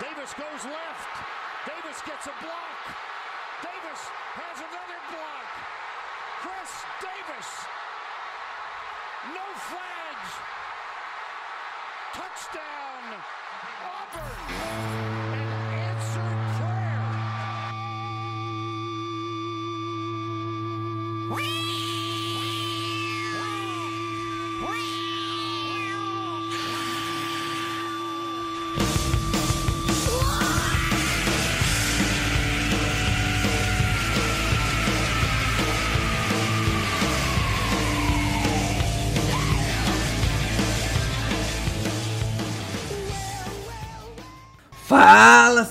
Davis goes left. Davis gets a block. Davis has another block. Chris Davis. No flags. Touchdown. Auburn. An answered prayer. Fala,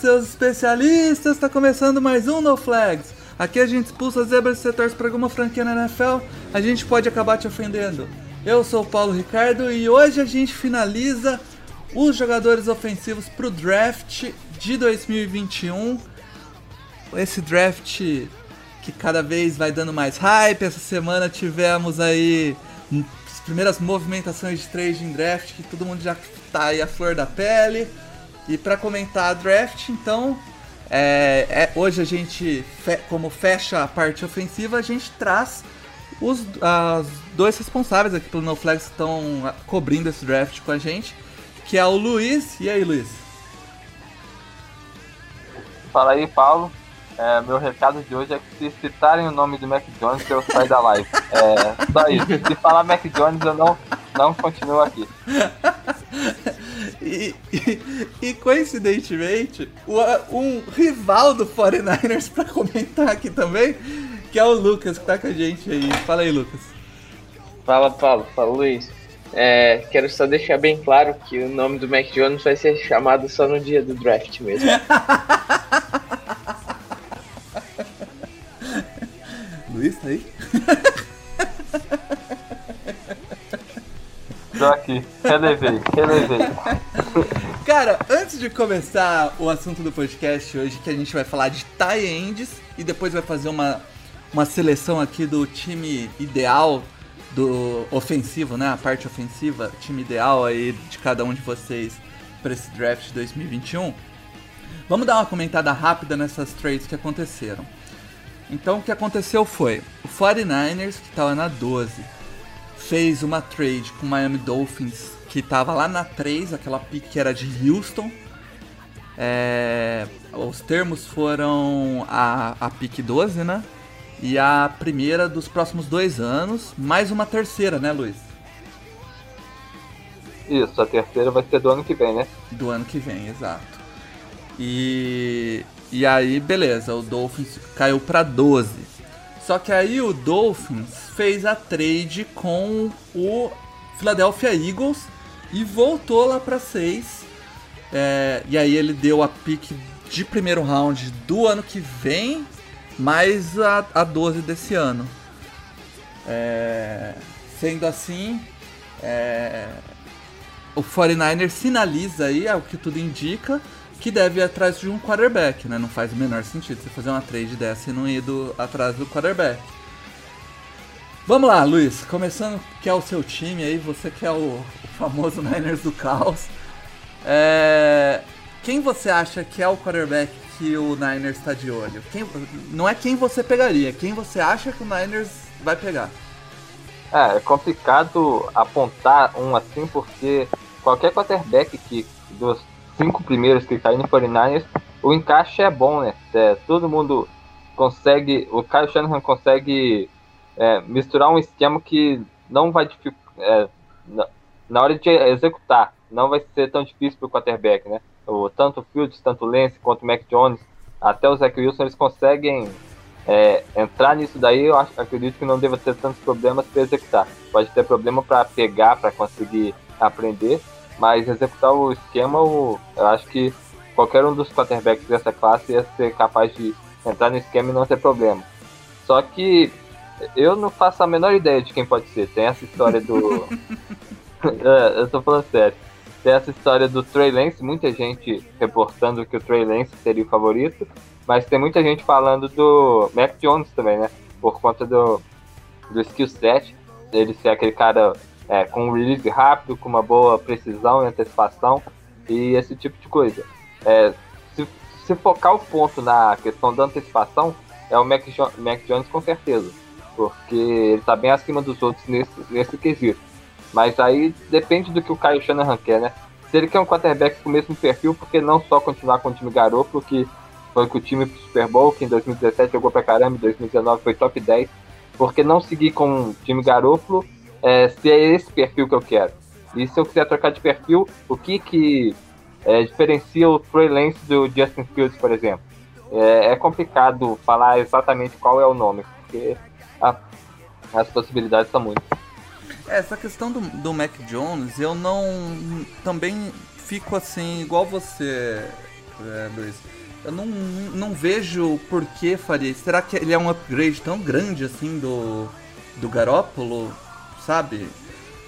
seus especialistas! Está começando mais um No Flags. Aqui a gente expulsa zebras e setores para alguma franquia na NFL, a gente pode acabar te ofendendo. Eu sou o Paulo Ricardo e hoje a gente finaliza os jogadores ofensivos para o draft de 2021. Esse draft que cada vez vai dando mais hype. Essa semana tivemos aí as primeiras movimentações de trading draft que todo mundo já tá aí a flor da pele. E para comentar a draft, então, é, é- hoje a gente, fe- como fecha a parte ofensiva, a gente traz os as dois responsáveis aqui pelo NoFlex que estão ah, cobrindo esse draft com a gente, que é o Luiz. E aí, Luiz? Fala aí, Paulo. É, meu recado de hoje é que se citarem o nome do Mac Jones, eu saio da live. É, só isso. Se falar Mac Jones, eu não, não continuo aqui. E, e- e, coincidentemente, um rival do 49ers para comentar aqui também, que é o Lucas, que tá com a gente aí. Fala aí, Lucas. Fala, Paulo. Fala, Luiz. É, quero só deixar bem claro que o nome do Mac Jones vai ser chamado só no dia do draft mesmo. Luiz, tá aí? Tô aqui. Relevei, relevei. Cara, antes de começar o assunto do podcast hoje, que a gente vai falar de tie ends e depois vai fazer uma, uma seleção aqui do time ideal do ofensivo, né? A parte ofensiva, time ideal aí de cada um de vocês para esse draft de 2021. Vamos dar uma comentada rápida nessas trades que aconteceram. Então o que aconteceu foi, o 49ers, que estava na 12, fez uma trade com o Miami Dolphins, que tava lá na 3, aquela pick que era de Houston. É, os termos foram a, a pick 12, né? E a primeira dos próximos dois anos, mais uma terceira, né, Luiz? Isso, a terceira vai ser do ano que vem, né? Do ano que vem, exato. E, e aí, beleza, o Dolphins caiu pra 12. Só que aí o Dolphins fez a trade com o Philadelphia Eagles e voltou lá pra 6. É, e aí ele deu a pick de primeiro round do ano que vem, mais a, a 12 desse ano. É, sendo assim, é, o 49ers sinaliza aí, é o que tudo indica, que deve ir atrás de um quarterback, né? Não faz o menor sentido você fazer uma trade dessa e não ir do, atrás do quarterback. Vamos lá, Luiz, começando que é o seu time aí, você que é o, o famoso Niners do caos. É, quem você acha que é o quarterback que o Niners está de olho? Quem, não é quem você pegaria, é quem você acha que o Niners vai pegar. É, é complicado apontar um assim, porque qualquer quarterback que dos cinco primeiros que caem no 49ers, o encaixe é bom, né? É, todo mundo consegue, o Kyle Shanahan consegue é, misturar um esquema que não vai dificultar, na hora de executar, não vai ser tão difícil para o quarterback, né? O, tanto o Fields, tanto o Lance, quanto o Mac Jones, até o Zach Wilson, eles conseguem é, entrar nisso daí, eu acho, acredito que não deva ter tantos problemas para executar. Pode ter problema para pegar, para conseguir aprender, mas executar o esquema, eu acho que qualquer um dos quarterbacks dessa classe ia ser capaz de entrar no esquema e não ter problema. Só que eu não faço a menor ideia de quem pode ser. Tem essa história do. é, eu tô falando sério. Tem essa história do Trey Lance, muita gente reportando que o Trey Lance seria o favorito, mas tem muita gente falando do Mac Jones também, né? Por conta do, do skill set, ele ser aquele cara é, com um release rápido, com uma boa precisão e antecipação, e esse tipo de coisa. é, se, se focar o ponto na questão da antecipação, é o Mac, jo Mac Jones com certeza. Porque ele tá bem acima dos outros nesse, nesse quesito. Mas aí depende do que o Kyle Shanahan quer, né? Se ele quer um quarterback com o mesmo perfil, porque não só continuar com o time garoto, que foi com o time pro Super Bowl, que em 2017 jogou pra caramba, em 2019 foi top 10. Porque não seguir com o time garoto é, se é esse perfil que eu quero. E se eu quiser trocar de perfil, o que que é, diferencia o Trey Lance do Justin Fields, por exemplo? É, é, complicado falar exatamente qual é o nome, porque a, as possibilidades são muitas. É, essa questão do, do Mac Jones, eu não. Também fico assim, igual você, é, Luiz. Eu não, não vejo por que faria. Será que ele é um upgrade tão grande assim do, do Garópolo? Sabe?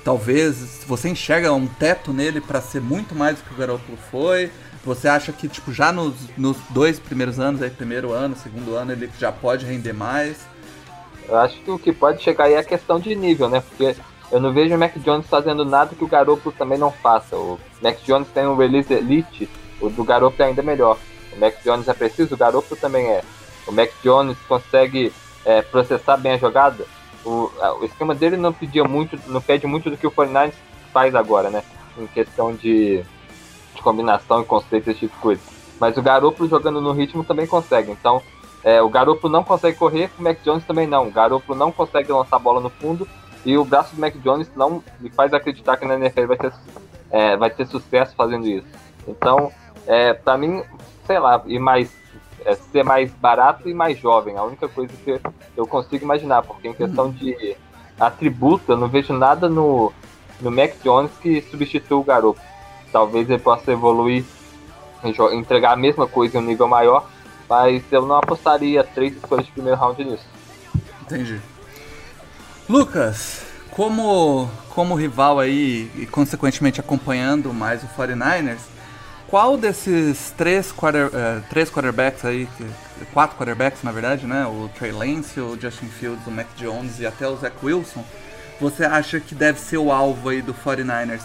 Talvez você enxerga um teto nele para ser muito mais do que o Garópolo foi. Você acha que tipo já nos, nos dois primeiros anos, aí primeiro ano, segundo ano, ele já pode render mais? Eu acho que o que pode chegar aí é a questão de nível, né? Porque eu não vejo o Mac Jones fazendo nada que o Garoppolo também não faça. O Mac Jones tem um release elite, o do Garoppolo é ainda melhor. O Mac Jones é preciso, o Garoppolo também é. O Mac Jones consegue é, processar bem a jogada. O, o, esquema dele não pedia muito, não pede muito do que o 49 faz agora, né? Em questão de, de combinação e conceito, esse tipo de coisa. Mas o Garoppolo jogando no ritmo também consegue. Então, é, o Garoppolo não consegue correr, o Mac Jones também não. O Garoppolo não consegue lançar a bola no fundo e o braço do Mac Jones não me faz acreditar que na NFL vai ter, é, vai ter sucesso fazendo isso. Então, é, para mim, sei lá, e mais é, ser mais barato e mais jovem, a única coisa que eu consigo imaginar, porque em questão de atributo, eu não vejo nada no, no Mac Jones que substitua o garoto. Talvez ele possa evoluir, entregar a mesma coisa em um nível maior, mas eu não apostaria três escolhas de primeiro round nisso. Entendi. Lucas, como, como rival aí e consequentemente acompanhando mais o 49ers, qual desses três, quarter, uh, três quarterbacks aí, quatro quarterbacks na verdade, né? O Trey Lance, o Justin Fields, o Mac Jones e até o Zach Wilson, você acha que deve ser o alvo aí do 49ers?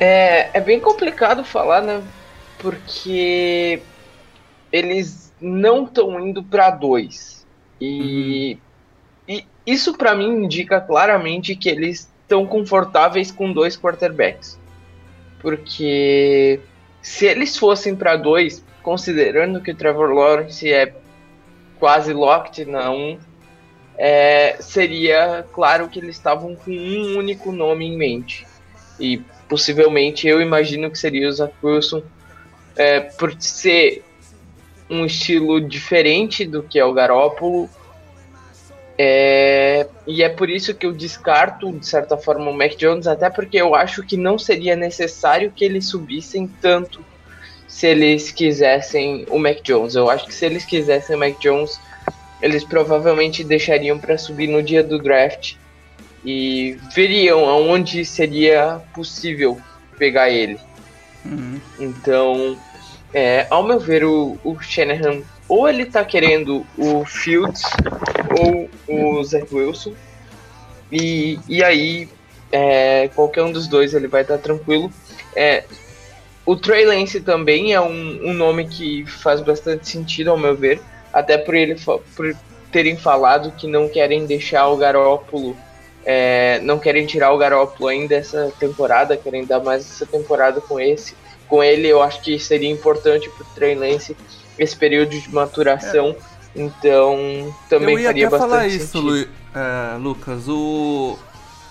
É, é bem complicado falar, né? Porque eles não estão indo para dois. E uhum. E isso para mim indica claramente que eles estão confortáveis com dois quarterbacks. Porque se eles fossem para dois, considerando que o Trevor Lawrence é quase locked na um, é, seria claro que eles estavam com um único nome em mente. E possivelmente eu imagino que seria o Zach Wilson, é, por ser um estilo diferente do que é o Garópolo, é, e é por isso que eu descarto, de certa forma, o Mac Jones, até porque eu acho que não seria necessário que eles subissem tanto se eles quisessem o Mac Jones. Eu acho que se eles quisessem o Mac Jones, eles provavelmente deixariam para subir no dia do draft e veriam aonde seria possível pegar ele. Uhum. Então, é, ao meu ver, o, o Shanahan ou ele tá querendo o Fields ou o Zach Wilson. E, e aí, é, qualquer um dos dois ele vai estar tá tranquilo. É, o Trey Lance também é um, um nome que faz bastante sentido, ao meu ver. Até por, ele, por terem falado que não querem deixar o Garópolo, é, não querem tirar o Garópolo ainda essa temporada, querem dar mais essa temporada com esse. Com ele, eu acho que seria importante para Trey Lance esse período de maturação. É. Então, também Eu ia faria até falar isso, Lu, é, Lucas. O,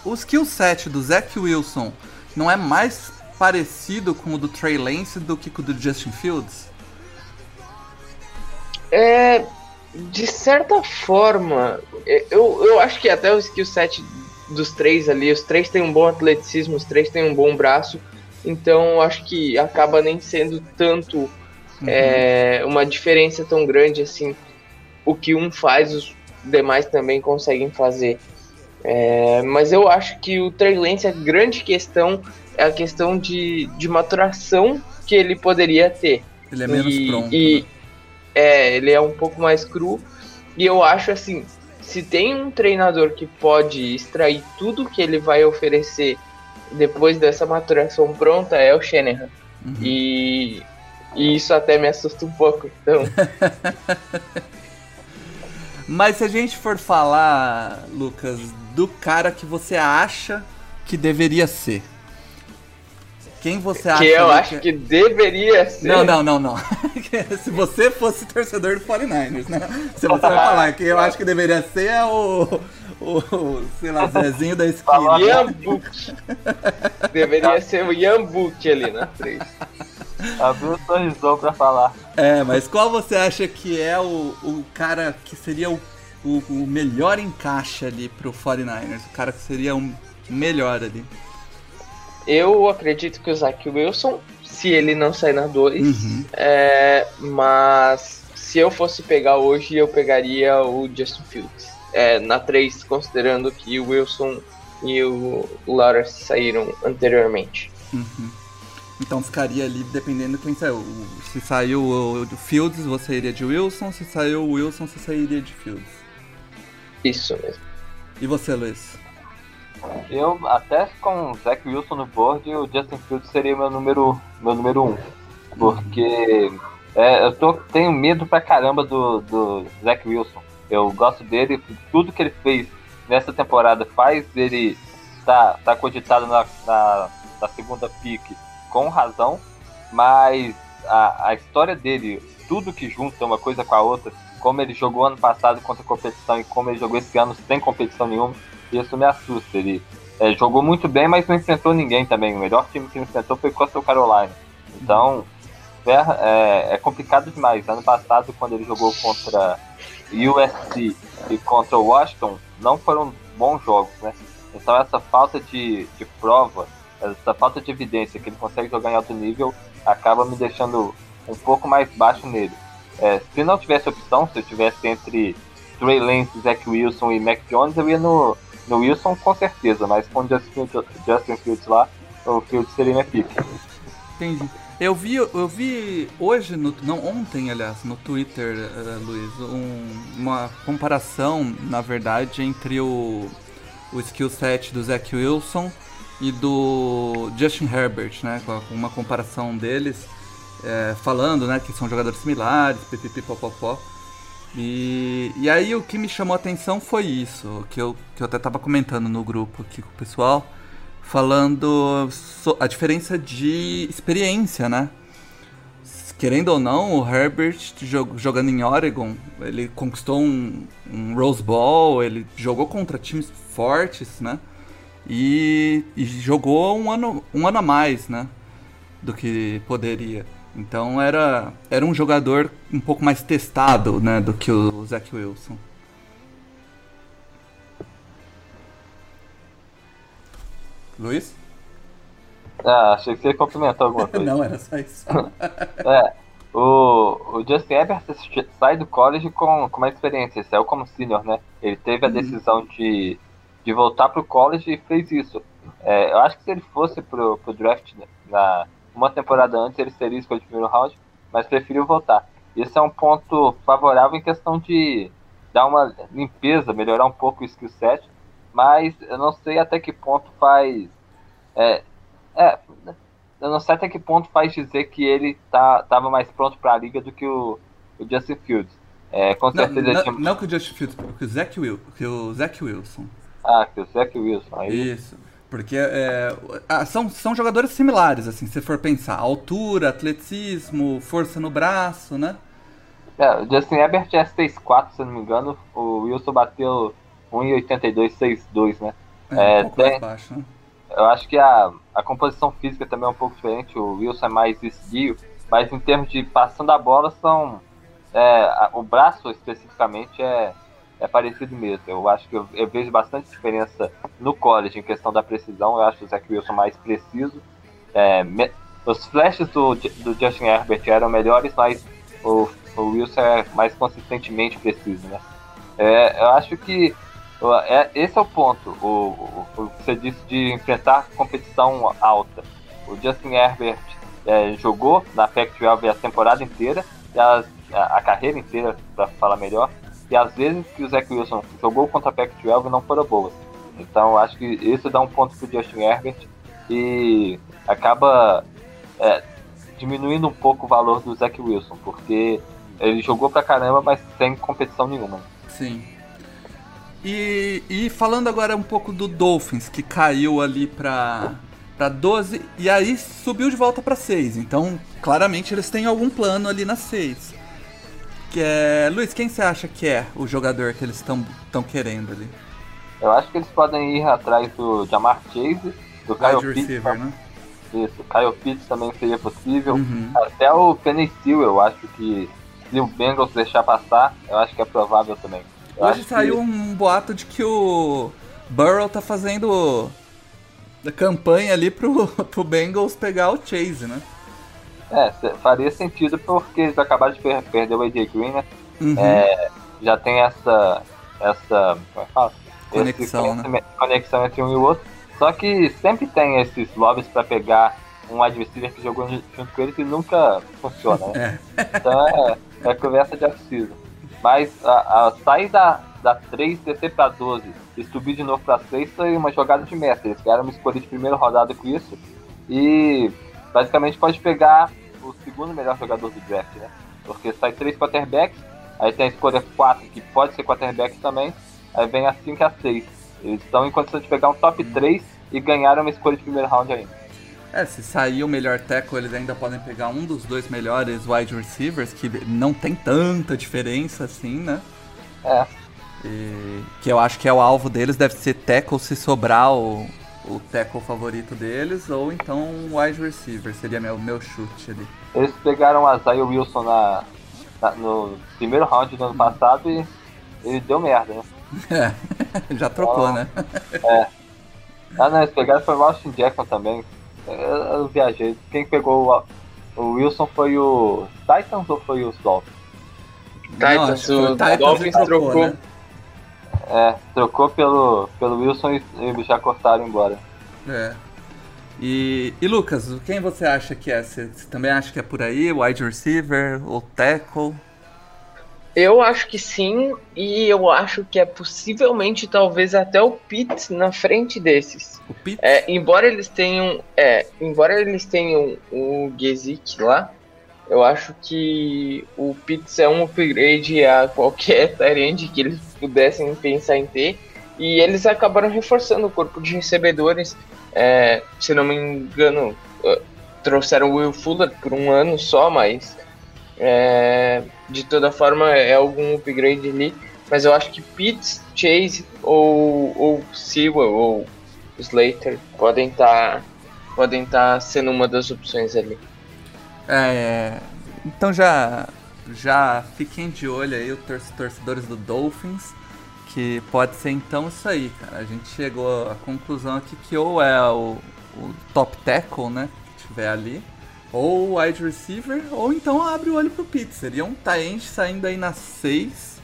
o skill set do Zach Wilson não é mais parecido com o do Trey Lance do que com o do Justin Fields? É, de certa forma, é, eu, eu acho que até o skill set dos três ali, os três têm um bom atleticismo, os três têm um bom braço, então acho que acaba nem sendo tanto uhum. é, uma diferença tão grande assim. O que um faz, os demais também conseguem fazer. É, mas eu acho que o Trey Lance, a grande questão é a questão de, de maturação que ele poderia ter. Ele é menos e, pronto. E, né? É, ele é um pouco mais cru. E eu acho assim, se tem um treinador que pode extrair tudo que ele vai oferecer depois dessa maturação pronta, é o Shanahan. Uhum. E, e isso até me assusta um pouco. Então, Mas se a gente for falar, Lucas, do cara que você acha que deveria ser. Quem você acha que eu ali acho que deveria ser. Não, não, não, não. Se você fosse torcedor do 49ers, né? Se você vai falar que eu acho que deveria ser é o. O, sei lá, Zezinho da esquina. Ian Book. Deveria ser o Ian Book ali na frente. Abriu o sorrisão pra falar. É, mas qual você acha que é o, o cara que seria o, o, o melhor encaixe ali pro 49ers? O cara que seria o melhor ali? Eu acredito que o Zach Wilson, se ele não sair na 2, Uhum. é, mas se eu fosse pegar hoje, eu pegaria o Justin Fields. É, na 3, considerando que o Wilson e o Lawrence saíram anteriormente. Uhum. Então ficaria ali dependendo de quem saiu. Se saiu o Fields, você iria de Wilson. Se saiu o Wilson, você sairia de Fields. Isso mesmo. E você, Luiz? Eu, até com o Zach Wilson no board, o Justin Fields seria meu número, meu número um. Porque é, eu tô, tenho medo pra caramba do, do Zach Wilson. Eu gosto dele, tudo que ele fez nessa temporada faz ele tá, tá cogitado na, na, na segunda pick com razão, mas a, a história dele, tudo que junta uma coisa com a outra, como ele jogou ano passado contra a competição e como ele jogou esse ano sem competição nenhuma, isso me assusta. Ele é, jogou muito bem, mas não enfrentou ninguém também. O melhor time que ele enfrentou foi Coastal Carolina. Então, é, é, complicado demais. Ano passado, quando ele jogou contra USC e contra Washington, não foram bons jogos, né? Então, essa falta de, de prova, essa falta de evidência que ele consegue jogar em alto nível, acaba me deixando um pouco mais baixo nele. É, se não tivesse opção, se eu tivesse entre Trey Lance, Zach Wilson e Mac Jones, eu ia no, no Wilson com certeza, mas com Justin Fields, Justin Fields lá, o Fields seria minha pick. Entendi. Eu vi, eu vi hoje, no, não ontem, aliás, no Twitter, eh, Luiz, um- uma comparação, na verdade, entre o, o skill set do Zach Wilson e do Justin Herbert, né? Com uma comparação deles, eh, falando, né, que são jogadores similares, pipipi, popopó. E, e aí o que me chamou a atenção foi isso, que eu, que eu até tava comentando no grupo aqui com o pessoal, falando so- a diferença de experiência, né? Querendo ou não, o Herbert jo- jogando em Oregon, ele conquistou um, um Rose Bowl, ele jogou contra times fortes, né? E, e jogou um ano, um ano a mais, né? Do que poderia. Então era, era um jogador um pouco mais testado, né? Do que o Zach Wilson. Luiz? Ah, achei que você complementou alguma coisa. Não, era só isso. É, o, o Justin Herbert sai do college com, com uma experiência, ele saiu como senior, né? Ele teve a decisão de, de voltar pro college e fez isso. É, eu acho que se ele fosse pro, pro draft né, na uma temporada antes, ele seria escolhido de primeiro round, mas preferiu voltar. Isso é um ponto favorável em questão de dar uma limpeza, melhorar um pouco o skill set, mas eu não sei até que ponto faz. É, é, eu não sei até que ponto faz dizer que ele tá, tava mais pronto para a liga do que o, o Justin Fields. É, com Não, certeza ele não, tinha... não que o Justin Fields, que o Zach, Wil, que o Zach Wilson. Ah, que o Zach Wilson. Aí, Isso. Porque é, ah, são, são jogadores similares, assim, se for pensar. Altura, atleticismo, força no braço, né? é, o Justin Herbert é 6'4", se não me engano. O Wilson bateu 1,82, 6'2", né? É, É, um pouco tem- mais baixo, né? Eu acho que a, a composição física também é um pouco diferente. O Wilson é mais esguio, mas em termos de passando a bola, são. é, o braço especificamente é, é parecido mesmo. Eu acho que eu, eu vejo bastante diferença no college em questão da precisão. Eu acho o Zach Wilson mais preciso. É, me- os flashes do, do Justin Herbert eram melhores, mas o, o Wilson é mais consistentemente preciso, né? É, eu acho que é- esse é o ponto. O, o, o que você disse de enfrentar competição alta. O Justin Herbert é, jogou na Pac-12 a temporada inteira, as- a, a carreira inteira, para falar melhor, e às vezes que o Zach Wilson jogou contra a Pac-12 não foram boas. Então acho que isso dá um ponto pro Justin Herbert e acaba é, diminuindo um pouco o valor do Zach Wilson, porque ele jogou pra caramba, mas sem competição nenhuma. Sim. E, e falando agora um pouco do Dolphins, que caiu ali pra, pra 12 e aí subiu de volta pra 6. Então, claramente eles têm algum plano ali na 6. Que é. Luiz, quem você acha que é o jogador que eles estão querendo ali? Eu acho que eles podem ir atrás do Jamar Chase, do Kyle Pitts. né? Isso, Kyle Pitts também seria possível. Uhum. Até o Penny Sewell, eu acho que se o Bengals deixar passar, eu acho que é provável também. Eu Hoje saiu que- um boato de que o Burrow tá fazendo a campanha ali pro, pro Bengals pegar o Chase, né? É, faria sentido porque eles acabaram de per- perder o AJ Green, né? Uhum. É, já tem essa. essa. Como é que fala? Conexão, né? conexão entre um e o outro. Só que sempre tem esses lobbies pra pegar um adversário que jogou junto com ele que nunca funciona, né? Então é, é conversa de off-season. Mas a, a sair da, da 3, descer pra 12 e subir de novo pra 6 foi uma jogada de mestre. Eles ganharam uma escolha de primeira rodada com isso. E basicamente pode pegar o segundo melhor jogador do draft, né? Porque sai três quarterbacks, aí tem a escolha 4, que pode ser quarterback também, aí vem a 5 e a 6. Eles estão em condição de pegar um top 3 e ganharam uma escolha de primeiro round ainda. É, se sair o melhor tackle, eles ainda podem pegar um dos dois melhores wide receivers, que não tem tanta diferença assim, né? É, E que eu acho que é o alvo deles, deve ser tackle se sobrar o, o tackle favorito deles, ou então um wide receiver, seria meu, meu chute ali. eles pegaram a Zay Wilson na, na- no primeiro round do ano passado e ele deu merda, né? É, já trocou, né? Ah, não, eles pegaram foi o Austin Jackson também. Eu, eu viajei. Quem pegou o, o Wilson foi o Titans ou foi os Dolphins? Titans, que foi o Titans Dolphins trocou. né? É, trocou pelo, pelo Wilson e eles já cortaram embora. É. E, e Lucas, quem você acha que é? Você, você também acha que é por aí? Wide receiver ou tackle? Eu acho que sim, e eu acho que é possivelmente talvez até o Pitts na frente desses. O Pitts? É, embora eles tenham, é, embora eles tenham o Gesick lá, eu acho que o Pitts é um upgrade a qualquer Tyrande que eles pudessem pensar em ter. E eles acabaram reforçando o corpo de recebedores. É, se não me engano, eh, trouxeram o Will Fuller por um ano só, mas é, de toda forma é algum upgrade ali. Mas eu acho que Pitts, Chase ou, ou Sewell ou Slater podem estar podem tá sendo uma das opções ali. É, então já, já fiquem de olho aí, os tor- torcedores do Dolphins, que pode ser então isso aí, cara. A gente chegou à conclusão aqui que ou é o, o top tackle, né, que tiver ali, ou o wide receiver, ou então abre o olho pro Pitts. Seria um tie saindo aí na 6,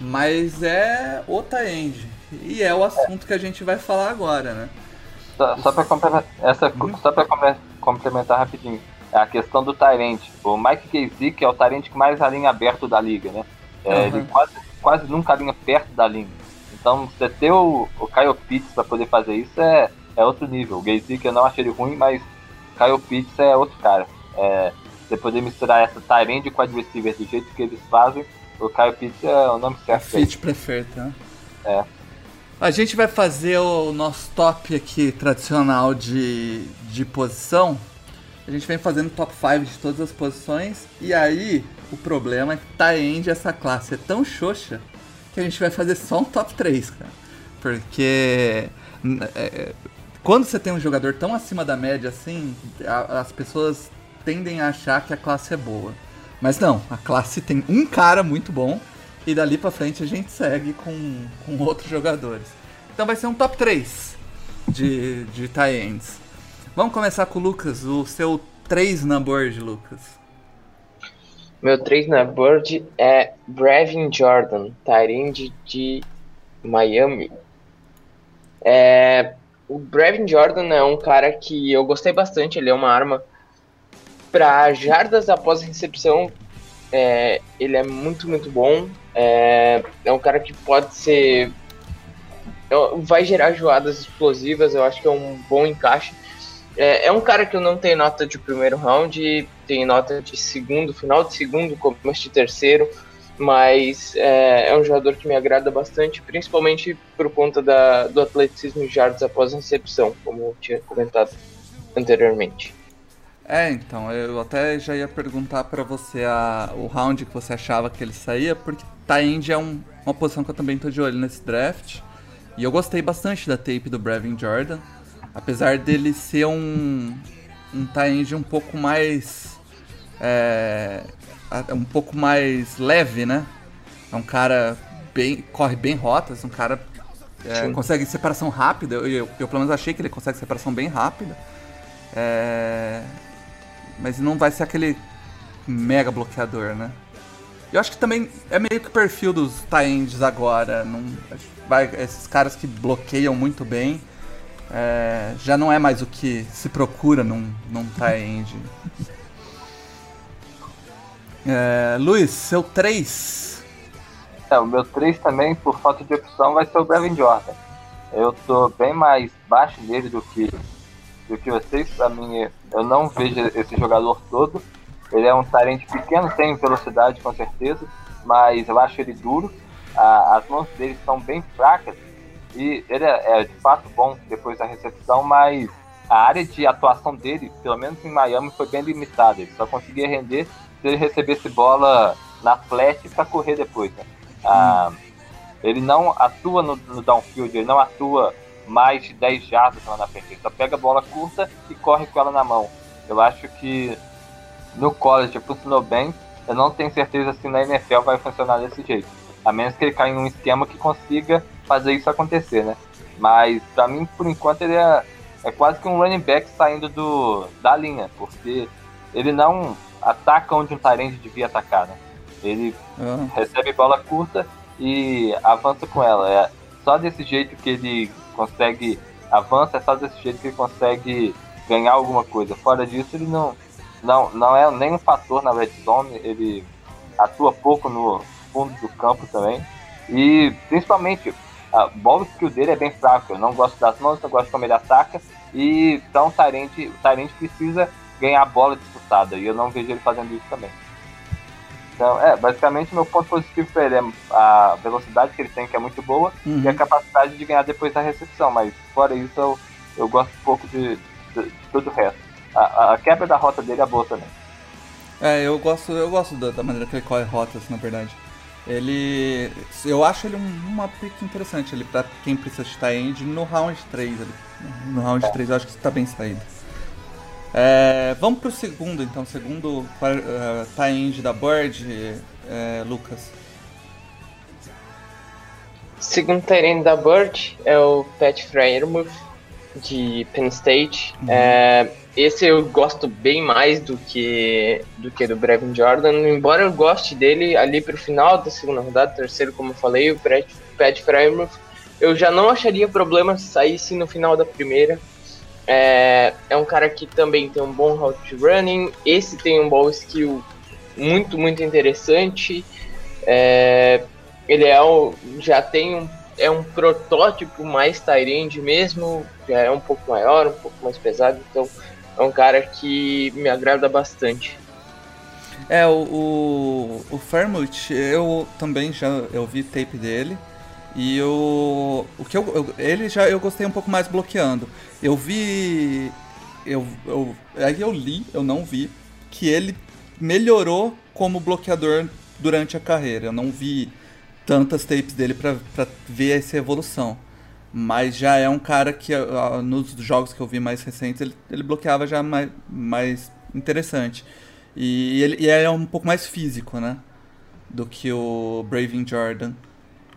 mas é o tie E é o assunto que a gente vai falar agora, né? Só, só para complementar, essa, Uhum. só pra comple- complementar rapidinho, é a questão do Tyrant. O Mike Gesicki é o Tyrant que mais alinha aberto da liga, né? É, Uhum. Ele quase, quase nunca alinha perto da linha. Então, você ter o, o Kyle Pitts para poder fazer isso é, é outro nível. O Gesicki eu não achei ele ruim, mas Kyle Pitts é outro cara. É, você poder misturar essa Tyrant com a receiver do jeito que eles fazem, o Kyle Pitts é o nome É certo. ele. fit perfeito, né? É. A gente vai fazer o nosso top aqui tradicional de, de posição. A gente vem fazendo top 5 de todas as posições. E aí, o problema é que tá end essa classe é tão xoxa que a gente vai fazer só um top 3, cara. Porque n- é, quando você tem um jogador tão acima da média assim, as pessoas tendem a achar que a classe é boa. Mas não, a classe tem um cara muito bom e dali pra frente a gente segue com, com outros jogadores. Então vai ser um top 3 de, de tie ends. Vamos começar com o Lucas, o seu 3 na board, Lucas. Meu 3 na board é Brevin Jordan, Tyrande de Miami. É, o Brevin Jordan é um cara que eu gostei bastante, ele é uma arma para jardas após recepção. é, ele é muito, muito bom. É, é um cara que pode ser. é, Vai gerar jogadas explosivas, eu acho que é um bom encaixe. É, é um cara que eu não tenho nota de primeiro round, tem nota de segundo, final de segundo, começo de terceiro, mas é, é, um jogador que me agrada bastante, principalmente por conta da, do atleticismo de jardas após a recepção, como eu tinha comentado anteriormente. É, então, eu até já ia perguntar para você a, o round que você achava que ele saía, porque Tyrande é um, uma posição que eu também tô de olho nesse draft. E eu gostei bastante da tape do Brevin Jordan, apesar dele ser um, um Tyrande um pouco mais. É, um pouco mais leve, né? É um cara bem. corre bem rotas, um cara é, consegue separação rápida. Eu, eu, eu, pelo menos achei que ele consegue separação bem rápida. É, mas não vai ser aquele mega bloqueador, né? Eu acho que também é meio que o perfil dos tie agora. Não, vai, esses caras que bloqueiam muito bem. É, já não é mais o que se procura num, num tie-end. É, Luiz, seu 3. É, o meu 3 também, por falta de opção, vai ser o Brevin Jordan. Eu tô bem mais baixo dele do que do que vocês. Pra mim, eu não vejo esse jogador todo. Ele é um talento pequeno, tem velocidade com certeza, mas eu acho ele duro. A, as mãos dele são bem fracas e ele é, é, de fato bom depois da recepção, mas a área de atuação dele, pelo menos em Miami, foi bem limitada. Ele só conseguia render se ele recebesse bola na flash para correr depois. Né? Ah, ele não atua no, no downfield, ele não atua mais de 10 jardas lá na frente. Ele só pega a bola curta e corre com ela na mão. Eu acho que no college funcionou bem. Eu não tenho certeza se na NFL vai funcionar desse jeito. A menos que ele caia em um esquema que consiga fazer isso acontecer, né? Mas para mim, por enquanto, ele é, é quase que um running back saindo do, da linha, porque ele não ataca onde um Tyrande devia atacar, né? Ele uhum. recebe bola curta e avança com ela. É só desse jeito que ele consegue avança, é só desse jeito que ele consegue ganhar alguma coisa. Fora disso, ele não, não, não é nenhum fator na red zone, ele atua pouco no fundo do campo também. E principalmente, a bola skill dele é bem fraco. Eu não gosto das mãos, não gosto como ele ataca. E então o Tyrande, o Tyrande precisa ganhar a bola disputada. E eu não vejo ele fazendo isso também. Então, é, basicamente meu ponto positivo para ele é a velocidade que ele tem, que é muito boa, uhum. e a capacidade de ganhar depois da recepção. Mas fora isso, eu, eu gosto um pouco de, de, de todo o resto. A, a, quebra da rota dele é boa também. É, eu gosto, eu gosto da, da maneira que ele corre rotas, na verdade. Ele. Eu acho ele um, uma pick interessante ele pra quem precisa de tie-end no round 3 ali. No round é. 3 eu acho que está bem saído. É, vamos pro segundo, então. Segundo uh, tie-end da Bird, é, Lucas. Segundo tie-end da Bird é o Pat Fryermuth, de Penn State. Uhum. É, esse eu gosto bem mais do que do que do Brevin Jordan, embora eu goste dele ali pro final da segunda rodada, terceiro, como eu falei, o Pat, Pat eu já não acharia problema se saísse no final da primeira. É, é um cara que também tem um bom route running. Esse tem um ball skill muito, muito interessante. É, ele é um, já tem um, é um protótipo mais Tyrande mesmo. Já é um pouco maior, um pouco mais pesado. Então é um cara que me agrada bastante. É, o, o, o Fairmouth, eu também já eu vi tape dele. E eu, o que eu, eu, ele já eu gostei um pouco mais bloqueando. Eu vi eu, eu aí eu li, eu não vi que ele melhorou como bloqueador durante a carreira. Eu não vi tantas tapes dele para ver essa evolução. Mas já é um cara que nos jogos que eu vi mais recentes ele, ele bloqueava já mais, mais interessante. E ele, e ele é um pouco mais físico, né? Do que o Braving Jordan.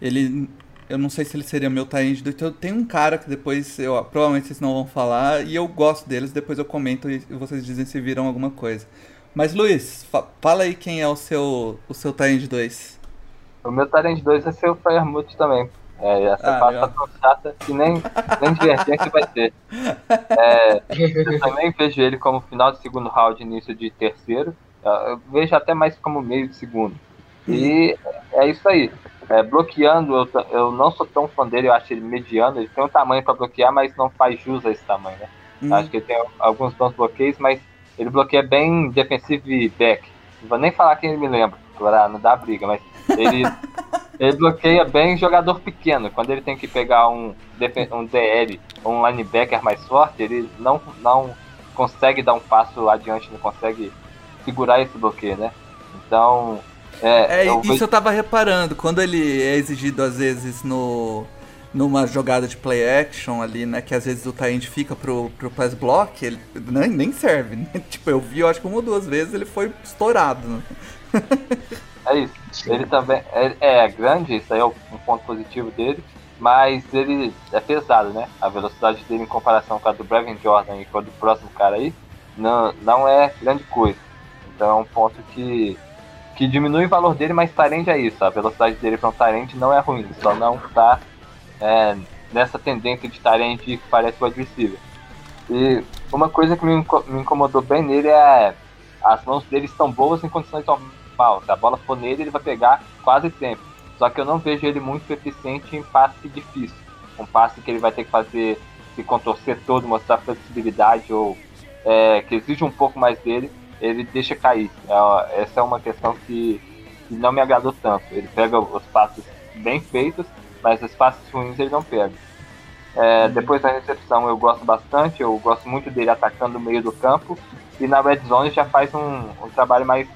Ele eu não sei se ele seria meu tie então tem um cara que depois, eu, provavelmente vocês não vão falar, e eu gosto deles, depois eu comento e vocês dizem se viram alguma coisa. Mas Luiz, fa fala aí quem é o seu, o seu tie 2. O meu tie 2 é ser o também. É, essa ah, parte tá tão chata que nem, nem divertente vai ser. É, eu também vejo ele como final de segundo round, início de terceiro. Eu vejo até mais como meio de segundo. E é isso aí. É, bloqueando, eu, eu não sou tão fã dele, eu acho ele mediano. Ele tem um tamanho para bloquear, mas não faz jus a esse tamanho, né? Uhum. Acho que ele tem alguns bons bloqueios, mas ele bloqueia bem defensive back. Não vou nem falar quem ele me lembra, para não dar briga, mas ele, ele bloqueia bem jogador pequeno. Quando ele tem que pegar um, um DL ou um linebacker mais forte, ele não, não consegue dar um passo adiante, não consegue segurar esse bloqueio, né? Então. É, é eu isso vejo... eu tava reparando. Quando ele é exigido, às vezes, no numa jogada de play action ali, né? Que às vezes o Tyrant fica pro, pro pass block, ele nem, nem serve, né? Tipo, eu vi, eu acho que uma ou duas vezes ele foi estourado, né? É isso. Ele também é, é, grande, isso aí é um ponto positivo dele, mas ele é pesado, né? A velocidade dele em comparação com a do Brevin Jordan e com a do próximo cara aí, não, não é grande coisa. Então é um ponto que, que diminui o valor dele, mas Tyrande é isso. A velocidade dele para um Tyrande não é ruim, só não tá é, nessa tendência de Tyrande que parece o adversário. E uma coisa que me, me incomodou bem nele é as mãos dele estão boas em condições normais. Se a bola for nele, ele vai pegar quase sempre. Só que eu não vejo ele muito eficiente em passe difícil. Um passe que ele vai ter que fazer, se contorcer todo, mostrar flexibilidade ou é, que exige um pouco mais dele, ele deixa cair. É, essa é uma questão que, que não me agradou tanto. Ele pega os passes bem feitos, mas os passes ruins ele não pega. É, depois da recepção eu gosto bastante, eu gosto muito dele atacando no meio do campo e na red zone já faz um, um trabalho mais,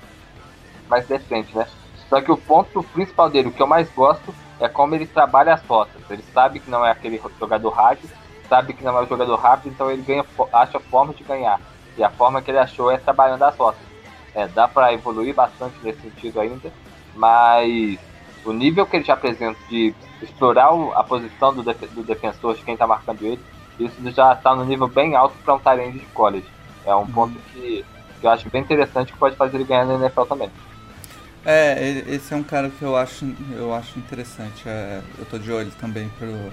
mais decente, né? Só que o ponto principal dele, o que eu mais gosto, é como ele trabalha as rotas. Ele sabe que não é aquele jogador rápido, sabe que não é um jogador rápido, então ele ganha, acha forma de ganhar. E a forma que ele achou é trabalhando as rotas. É, dá para evoluir bastante nesse sentido ainda, mas o nível que ele já apresenta de explorar a posição do, def do defensor, de quem está marcando ele, isso já está no nível bem alto para um talento de college. É um uhum. ponto que, que, eu acho bem interessante que pode fazer ele ganhar na NFL também. É, esse é um cara que eu acho, eu acho interessante. É, eu tô de olho também pro,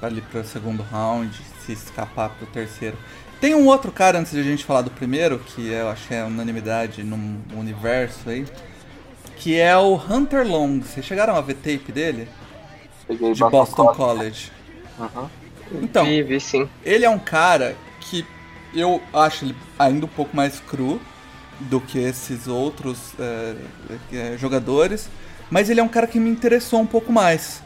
ali pro segundo round, se escapar pro terceiro. Tem um outro cara, antes de a gente falar do primeiro, que eu achei é unanimidade no universo aí, que é o Hunter Long. Vocês chegaram a ver tape dele? Peguei de Boston College. College. Uhum. Então, vi, vi, sim. ele é um cara que eu acho ele ainda um pouco mais cru do que esses outros é, é, jogadores, mas ele é um cara que me interessou um pouco mais.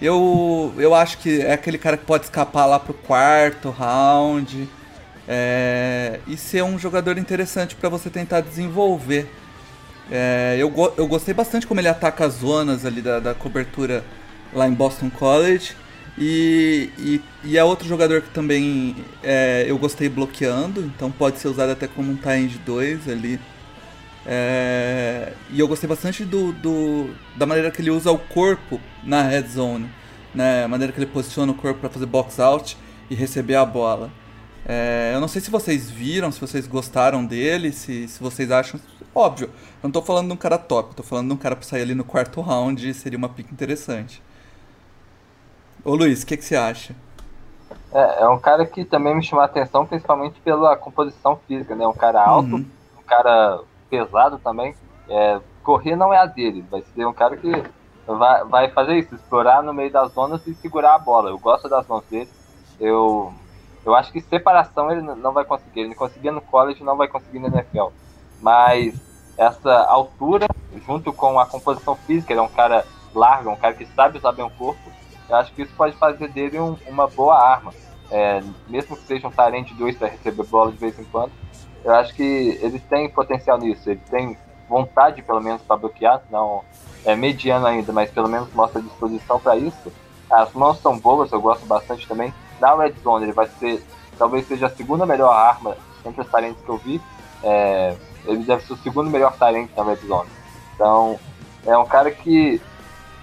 Eu, eu acho que é aquele cara que pode escapar lá pro quarto round é, e ser um jogador interessante para você tentar desenvolver. É, eu, eu gostei bastante como ele ataca as zonas ali da, da cobertura lá em Boston College. E, e, e é outro jogador que também é, eu gostei bloqueando, então pode ser usado até como um de 2 ali. É, e eu gostei bastante do, do, da maneira que ele usa o corpo na red zone, né? a maneira que ele posiciona o corpo para fazer box out e receber a bola. É, eu não sei se vocês viram, se vocês gostaram dele, se, se vocês acham. Óbvio, eu não estou falando de um cara top, estou falando de um cara para sair ali no quarto round e seria uma pick interessante. Ô Luiz, o que, que você acha? É, é um cara que também me chamou a atenção, principalmente pela composição física, né? Um cara alto, uhum. um cara pesado também. É, correr não é a dele, vai ser um cara que vai, vai fazer isso, explorar no meio das zonas e segurar a bola. Eu gosto das mãos dele. Eu, eu acho que separação ele não vai conseguir. Ele conseguia no college, não vai conseguir no NFL. Mas essa altura, junto com a composição física, ele é um cara largo, um cara que sabe usar bem o corpo, eu acho que isso pode fazer dele um, uma boa arma. É, mesmo que seja um Tyrant 2 para receber bola de vez em quando, eu acho que ele tem potencial nisso. Ele tem vontade, pelo menos, para bloquear. Não é mediano ainda, mas pelo menos mostra disposição para isso. As mãos são boas, eu gosto bastante também. Na red zone, ele vai ser, talvez seja a segunda melhor arma entre os talentos que eu vi. É, ele deve ser o segundo melhor talento na red zone. Então, é um cara que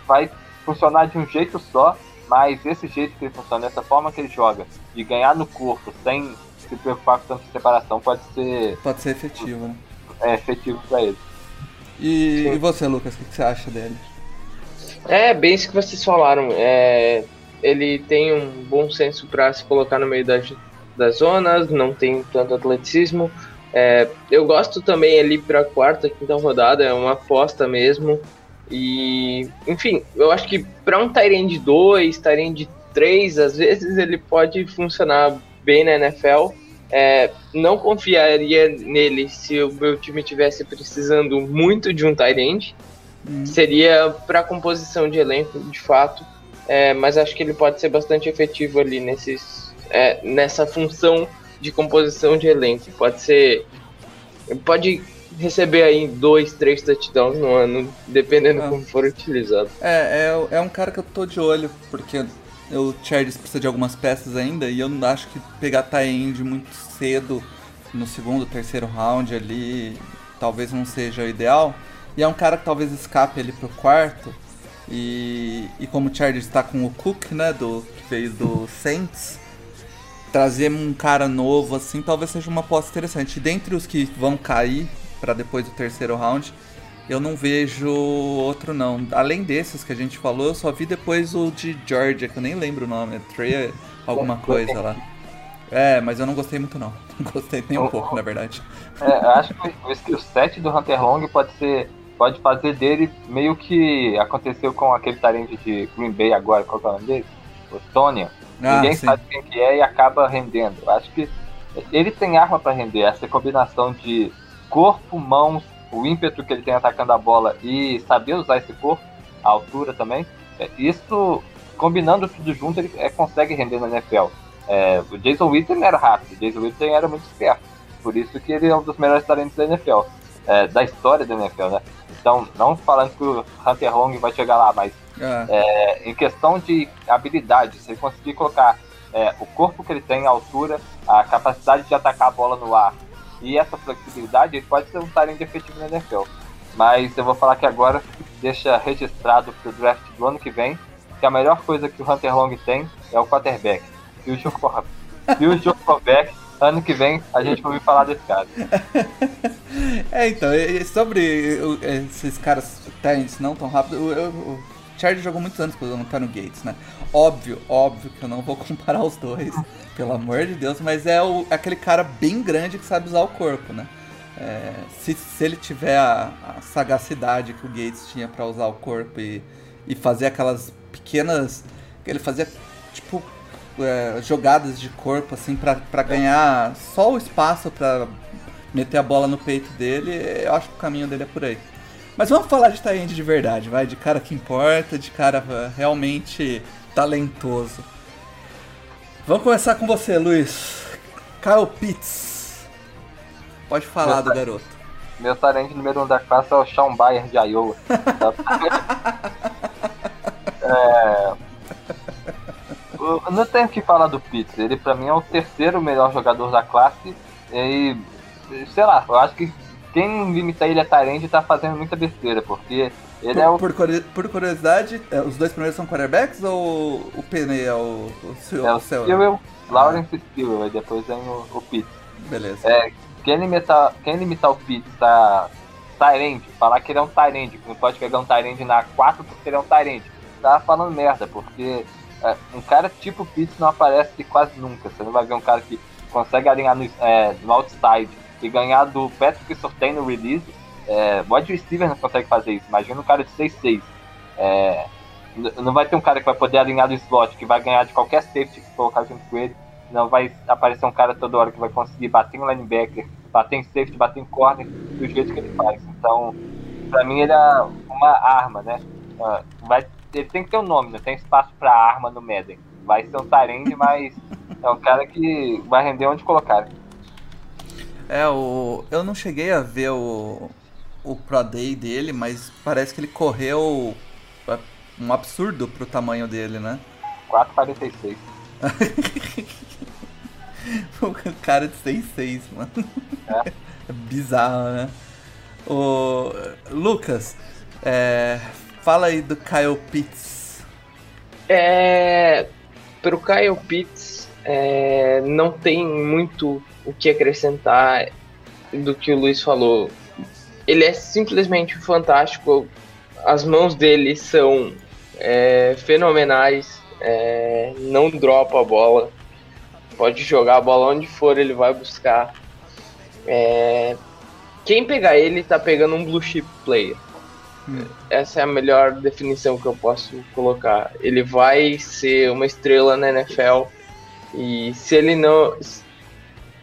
vai funcionar de um jeito só, mas esse jeito que ele funciona, essa forma que ele joga, de ganhar no corpo sem se preocupar com tanta separação, pode ser. Pode ser efetivo, né? É efetivo para ele. E, e, você, Lucas, o que, que você acha dele? É bem isso que vocês falaram. É, ele tem um bom senso para se colocar no meio das, das zonas, não tem tanto atleticismo. É, eu gosto também ali para a quarta, quinta rodada, é uma aposta mesmo. E, enfim, eu acho que para um Tyrande 2, Tyrande 3, às vezes ele pode funcionar bem na NFL. É, não confiaria nele se o meu time tivesse precisando muito de um end. Hum. Seria para composição de elenco, de fato. É, mas acho que ele pode ser bastante efetivo ali nesses, é, nessa função de composição de elenco. Pode ser. Pode receber aí dois, três touchdowns no ano, dependendo Ah. como for utilizado. É, é, é um cara que eu tô de olho, porque o Chargers precisa de algumas peças ainda, e eu não acho que pegar tie-end muito cedo no segundo, terceiro round ali, talvez não seja o ideal. E é um cara que talvez escape ali pro quarto, e, e como o Chargers está com o Cook, né, do, que veio do Saints, trazer um cara novo assim talvez seja uma aposta interessante. E dentre os que vão cair para depois do terceiro round, eu não vejo outro não. Além desses que a gente falou, eu só vi depois o de Georgia, que eu nem lembro o nome, é Trey alguma coisa lá. É, mas eu não gostei muito não. Não gostei nem um pouco, na verdade. É, acho que o skill set do Hunter Long pode ser. Pode fazer dele meio que aconteceu com aquele talento de Green Bay agora, qual que é o nome dele? O Tony. Ah, Ninguém sim. sabe quem que é e acaba rendendo. Acho que ele tem arma para render. Essa combinação de corpo, mãos, o ímpeto que ele tem atacando a bola e saber usar esse corpo, a altura também. é, Isso, combinando tudo junto, ele é, consegue render na NFL. É, o Jason Witten era rápido, o Jason Witten era muito esperto. Por isso que ele é um dos melhores talentos da NFL. é, da história da NFL, né? Então, não falando que o Hunter Long vai chegar lá, mas Ah, é, em questão de habilidade, se ele conseguir colocar é, o corpo que ele tem, a altura, a capacidade de atacar a bola no ar e essa flexibilidade, ele pode ser um talento efetivo na NFL. Mas eu vou falar que agora deixa registrado para o draft do ano que vem que a melhor coisa que o Hunter Long tem é o quarterback. E o Djokovic, e o ano que vem a gente vai ouvir falar desse cara. É, então, sobre esses caras Tyrants não tão rápido, o, eu- Charlie jogou muitos anos com o Antônio Gates, né? Óbvio, óbvio que eu não vou comparar os dois, pelo amor de Deus, mas é o, aquele cara bem grande que sabe usar o corpo, né? É, se, se ele tiver a, a sagacidade que o Gates tinha pra usar o corpo e, e fazer aquelas pequenas. que ele fazia tipo é, jogadas de corpo assim pra ganhar só o espaço pra meter a bola no peito dele, eu acho que o caminho dele é por aí. Mas vamos falar de Tyrande de verdade, vai? De cara que importa, de cara realmente talentoso. Vamos começar com você, Luiz. Kyle Pitts. Pode falar do garoto. Meu talento número um da classe é o Sean Bayer de Iowa. é... Eu não tenho o que falar do Pitts. Ele pra mim é o terceiro melhor jogador da classe. E sei lá, eu acho que quem limita ele a Tyrande tá fazendo muita besteira, porque ele Por, é o. por curi- por curiosidade, é, os dois primeiros são quarterbacks ou o Penny é o, o seu? É o seu? Stewart, Lawrence Stewart, e depois vem o, o Pitts. Beleza. É, quem limitar, quem limitar o Pitts a Tyrande, falar que ele é um Tyrande, que não pode pegar um Tyrande na 4 porque ele é um Tyrande, tá falando merda, porque é, um cara tipo Pitts não aparece quase nunca. Você não vai ver um cara que consegue alinhar no, é, no outside e ganhar do Patrick Surtain no release. É, o wide receiver não consegue fazer isso. Imagina um cara de 6'6". É, não vai ter um cara que vai poder alinhar do slot, que vai ganhar de qualquer safety que colocar junto com ele. Não vai aparecer um cara toda hora que vai conseguir bater em linebacker, bater em safety, bater em corner, do jeito que ele faz. Então, pra mim ele é uma arma, né? Ah, Vai, ele tem que ter um nome, não tem espaço pra arma no Madden. Vai ser um Tyrande, mas é um cara que vai render onde colocar. É, o. Eu não cheguei a ver o. O Pro Day dele, mas parece que ele correu é, um absurdo pro tamanho dele, né? 4,46. O cara de 6'6, mano. É bizarro, né? O Lucas, é, fala aí do Kyle Pitts. É, pro Kyle Pitts, é, não tem muito o que acrescentar do que o Luiz falou. Ele é simplesmente fantástico. As mãos dele são é, fenomenais. é, não dropa a bola. Pode jogar a bola onde for, ele vai buscar. É, quem pegar ele tá pegando um blue chip player. Hum. Essa é a melhor definição que eu posso colocar. Ele vai ser uma estrela na NFL. E se ele não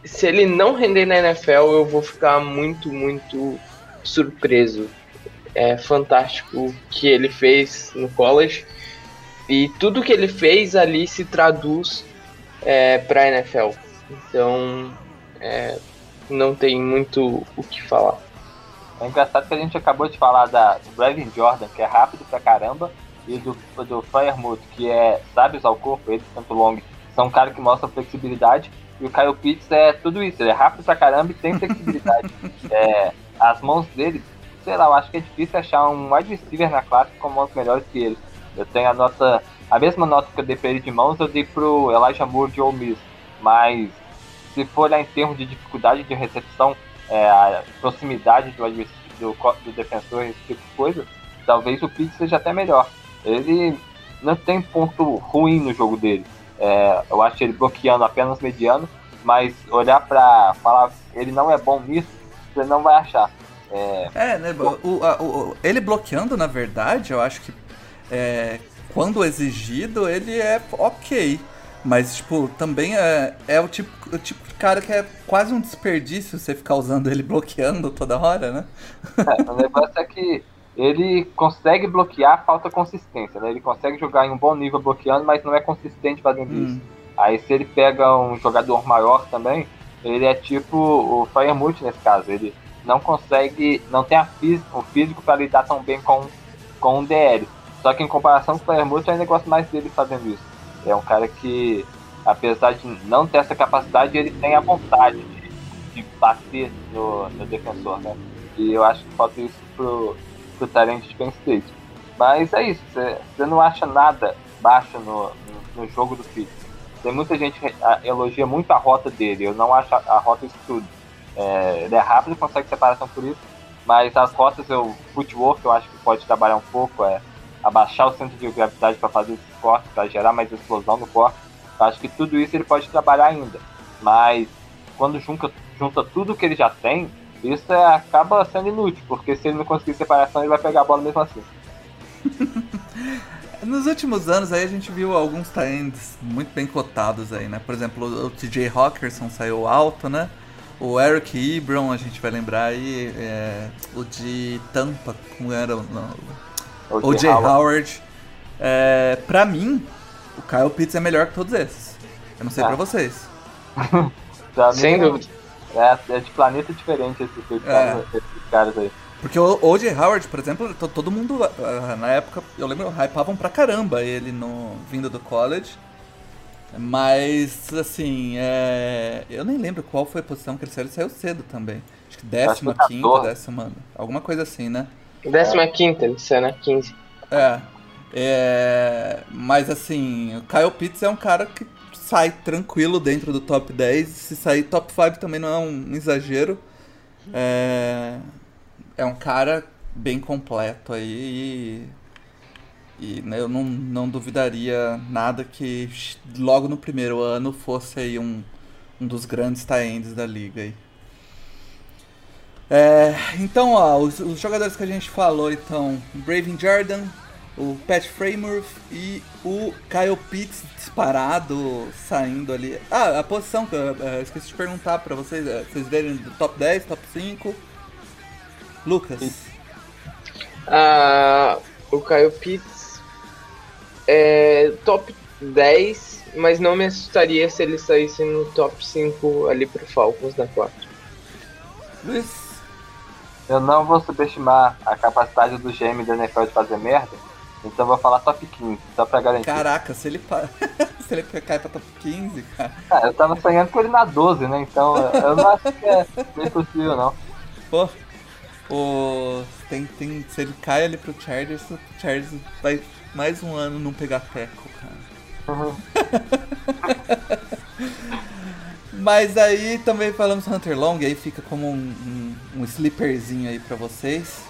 se ele não render na NFL, eu vou ficar muito, muito surpreso. É fantástico o que ele fez no college e tudo que ele fez ali se traduz é, para a NFL. Então, é, não tem muito o que falar. É engraçado que a gente acabou de falar da, do Brevin Jordan, que é rápido pra caramba, e do, do Firemouth, que é sabe usar o corpo, ele tanto long, são um cara que mostra flexibilidade. E o Kyle Pitts é tudo isso, ele é rápido pra caramba e tem flexibilidade. é, as mãos dele, sei lá, eu acho que é difícil achar um wide receiver na classe com mãos melhores que ele. Eu tenho a nota, a mesma nota que eu dei pra ele de mãos, eu dei pro Elijah Moore de Ole Miss. Mas se for olhar em termos de dificuldade de recepção, é, a proximidade do, do, do defensor, esse tipo de coisa, talvez o Pitts seja até melhor. Ele não tem ponto ruim no jogo dele. É, eu acho ele bloqueando apenas mediano, mas olhar para falar ele não é bom nisso, você não vai achar. É, é né, o, a, o, ele bloqueando, na verdade, eu acho que é, quando exigido, ele é ok. Mas, tipo, também é, é o, tipo, o tipo de cara que é quase um desperdício você ficar usando ele bloqueando toda hora, né? É, o negócio é que ele consegue bloquear, falta consistência, né? Ele consegue jogar em um bom nível bloqueando, mas não é consistente fazendo hum. isso. Aí se ele pega um jogador maior também, ele é tipo o Firemouth nesse caso. Ele não consegue, não tem a físico, o físico para lidar tão bem com, com um DL. Só que em comparação com o Firemouth, eu ainda gosto mais dele fazendo isso. É um cara que, apesar de não ter essa capacidade, ele tem a vontade de, de bater no, no defensor, né? E eu acho que falta isso pro, pro talento de Penn State. Mas é isso, você não acha nada baixo no, no, no jogo do Pitts. Tem muita gente que elogia muito a rota dele, eu não acho a, rota isso tudo. É, ele é rápido, consegue separação por isso, mas as rotas, o footwork, eu acho que pode trabalhar um pouco, é abaixar o centro de gravidade para fazer esses cortes, para gerar mais explosão no corte. Eu acho que tudo isso ele pode trabalhar ainda, mas quando junta, junta tudo que ele já tem, isso é, acaba sendo inútil, porque se ele não conseguir separação, ele vai pegar a bola mesmo assim. Nos últimos anos aí a gente viu alguns times muito bem cotados aí, né? Por exemplo, o TJ Hawkinson saiu alto, né? O Eric Ebron, a gente vai lembrar aí, é, o de Tampa, como era o O J. Howard. Howard. É, pra mim, o Kyle Pitts é melhor que todos esses. Eu não sei ah. pra vocês. Sem dúvida. É, é de planeta diferente esses, é. esses caras aí. Porque o O.J. Howard, por exemplo, todo mundo, ah, na época, eu lembro, hypavam pra caramba ele no vindo do college. Mas, assim, é... eu nem lembro qual foi a posição que ele saiu. Ele saiu cedo também. Acho que décima, Acho quinta, décima, alguma coisa assim, né? Décima quinta, ele saiu na 15. É. é. Mas, assim, o Kyle Pitts é um cara que sai tranquilo dentro do top 10. Se sair top 5 também não é um exagero. É, é um cara bem completo aí e, e né, eu não, não duvidaria nada que logo no primeiro ano fosse aí um, um dos grandes taendes da liga aí. É, então, ó, os, os, jogadores que a gente falou, então, Braven Jordan, o Pat Framer e o Kyle Pitts disparado, saindo ali. Ah, a posição que eu, eu esqueci de perguntar pra vocês, é, vocês verem do top 10, top 5. Lucas. Ah, o Kyle Pitts é top 10, mas não me assustaria se ele saísse no top 5 ali pro Falcons da 4. Luiz. Eu não vou subestimar a capacidade do GM da NFL de fazer merda, então vou falar top 15, só pra garantir. Caraca, se ele, pa... se ele cai pra top 15, cara. Ah, eu tava sonhando com ele na 12, né? Então eu não acho que é bem possível, não. Pô, o... Tem, tem... se ele cai ali pro Chargers, o Chargers vai mais um ano não pegar teco, cara. Uhum. Mas aí também falamos Hunter Long, aí fica como um, um, um sleeperzinho aí pra vocês.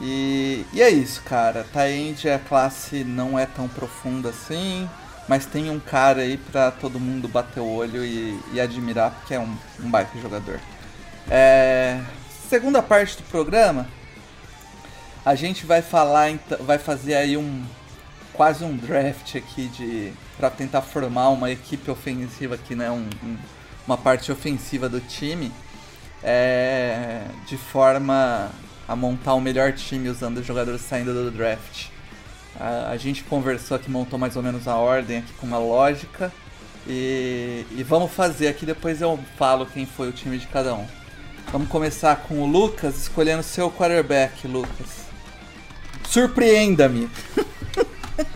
E, e é isso, cara. Taend, a classe não é tão profunda assim, mas tem um cara aí pra todo mundo bater o olho e, e admirar, porque é um, um baita jogador. É, segunda parte do programa, a gente vai falar, vai fazer aí um quase um draft aqui de para tentar formar uma equipe ofensiva aqui, né, um, um, uma parte ofensiva do time, é, de forma a montar o melhor time usando os jogadores saindo do draft. A, a gente conversou aqui, montou mais ou menos a ordem aqui com uma lógica e, e vamos fazer aqui, depois eu falo quem foi o time de cada um. Vamos começar com o Lucas, escolhendo seu quarterback, Lucas. Surpreenda-me.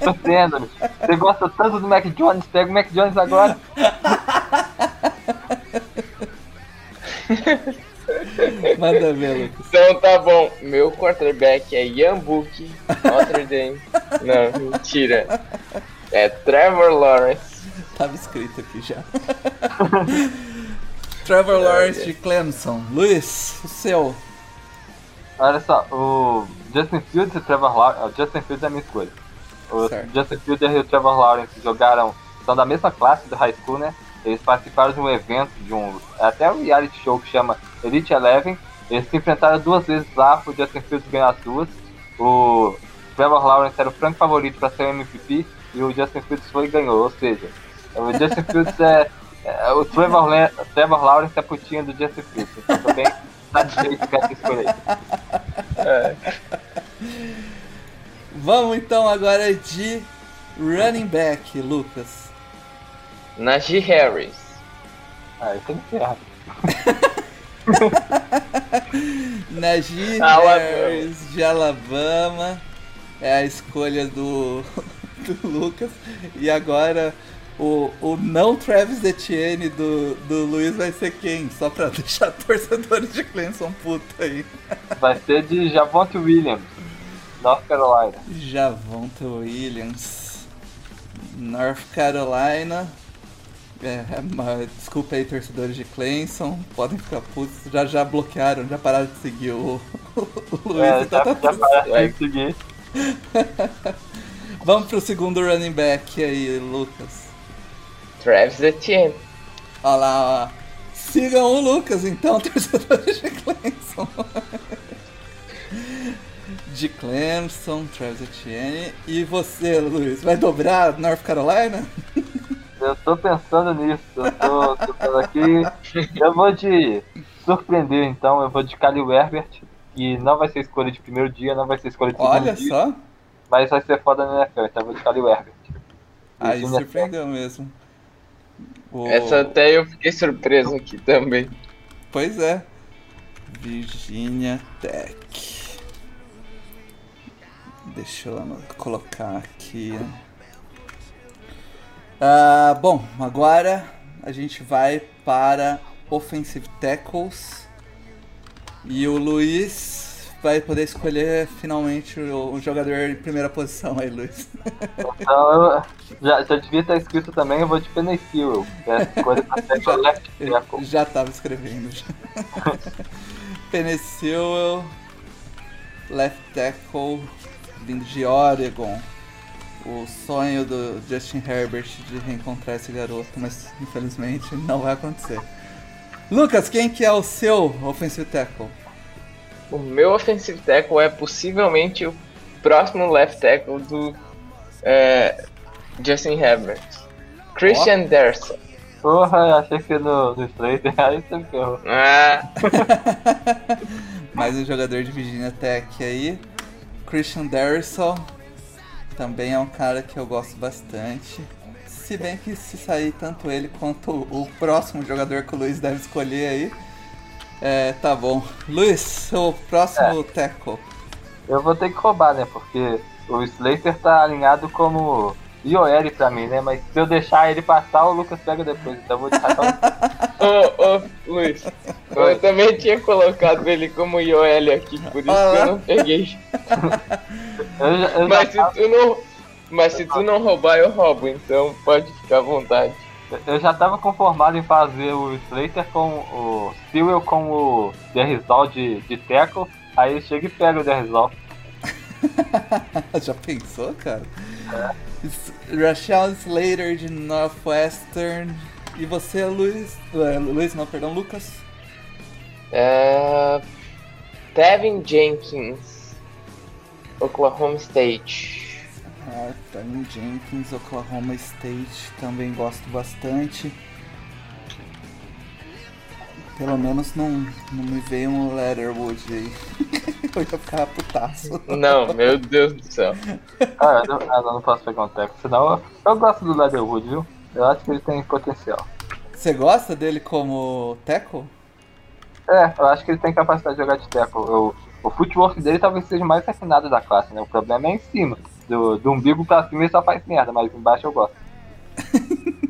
Surpreenda-me. Você gosta tanto do Mac Jones, pega o Mac Jones agora. Manda ver, Lucas. Então tá bom. Meu quarterback é Ian Book, Notre Dame. Não, mentira. É Trevor Lawrence. Tava escrito aqui já. Trevor Lawrence de Clemson. Luiz, o seu. Olha só, o Justin Fields e o Trevor Lawrence. O Justin Fields é a minha escolha. O Certo. Justin Fields e o Trevor Lawrence jogaram. São da mesma classe do high school, né? Eles participaram de um evento, de um. Até um reality show que chama Elite Eleven. Eles se enfrentaram duas vezes lá, o Justin Fields ganhou as duas. O Trevor Lawrence era o franco favorito para ser o MVP e o Justin Fields foi e ganhou. Ou seja, o Justin Fields é. é o Trevor, Trevor Lawrence é a putinha do Justin Fields. Então também satisfeito com essa escolha aí. Vamos então agora de running back, Lucas. Najee Harris. Ah, isso é encerra. Najee Alabama. Harris de Alabama. É a escolha do, do Lucas. E agora o, o não Travis Etienne do, do Luiz vai ser quem? Só pra deixar torcedores de Clemson puta aí. Vai ser de Javonte Williams, North Carolina. Javonta Williams, North Carolina. É, mas, desculpa aí, torcedores de Clemson, podem ficar putos, já já bloquearam, já pararam de seguir o, o Luiz, É, então já, tá já certo. que seguir. Vamos pro segundo running back aí, Lucas. Travis Etienne. Olha lá, ó. Sigam o Lucas então, torcedores de Clemson. De Clemson, Travis Etienne. E você, Luiz, vai dobrar North Carolina? Eu tô pensando nisso, eu tô, tô pensando aqui. Eu vou de surpreender então, eu vou de Khalil Herbert. E não vai ser escolha de primeiro dia, não vai ser escolha de segundo Olha dia. só. Mas vai ser foda na NFL, então eu vou de Khalil Herbert. Aí surpreendeu mesmo. O- Essa até eu fiquei surpreso aqui também. Pois é. Virginia Tech. Deixa eu colocar aqui. Ah, bom, agora a gente vai para Offensive Tackles. E o Luiz vai poder escolher finalmente o, o jogador em primeira posição aí, Luiz. Então já, já devia estar escrito também, eu vou de Penny Sewell. é left Eu tackle. já tava escrevendo. já. Penicil, left tackle, vindo de Oregon. O sonho do Justin Herbert de reencontrar esse garoto, mas infelizmente não vai acontecer. Lucas, quem que é o seu offensive tackle? O meu offensive tackle é possivelmente o próximo left tackle do é, Justin Herbert. Christian Derson. Porra, achei que no, no Slater, aí você me ferrou. Ah, Mais um jogador de Virginia Tech aí. Christian Darrison. Também é um cara que eu gosto bastante. Se bem que se sair tanto ele quanto o próximo jogador que o Luiz deve escolher aí. É, tá bom. Luiz, seu próximo tackle. Eu vou ter que roubar, né? Porque o Slater tá alinhado como IOL pra mim, né? Mas se eu deixar ele passar, o Lucas pega depois. Então eu vou deixar só ô, ô, Luiz. Eu também tinha colocado ele como IOL aqui, por isso que eu não peguei. Mas se tu não, mas se tu não roubar, eu roubo, então pode ficar à vontade. eu já tava conformado em fazer o Slater com o Sewell com o Derrizal de, de tackle. Aí chega e pega o Derrizal. Já pensou, cara? S- Rachel Slater de Northwestern. E você, Luiz? É, Luiz, não, perdão, Lucas. É... Tevin Jenkins, Oklahoma State. Ah, Tyrone Jenkins, Oklahoma State, também gosto bastante. Pelo menos não, não me veio um Letterwood aí. Eu ia ficar putaço. Não, meu Deus do céu. Ah, eu não, não, não posso pegar um teco, senão eu, eu gosto do Leatherwood, viu? Eu acho que ele tem potencial. Você gosta dele como tackle? É, eu acho que ele tem capacidade de jogar de teco. Eu, o footwork dele talvez seja o mais refinado da classe, né? O problema é em cima. Do, do umbigo pra cima ele só faz merda, mas embaixo eu gosto.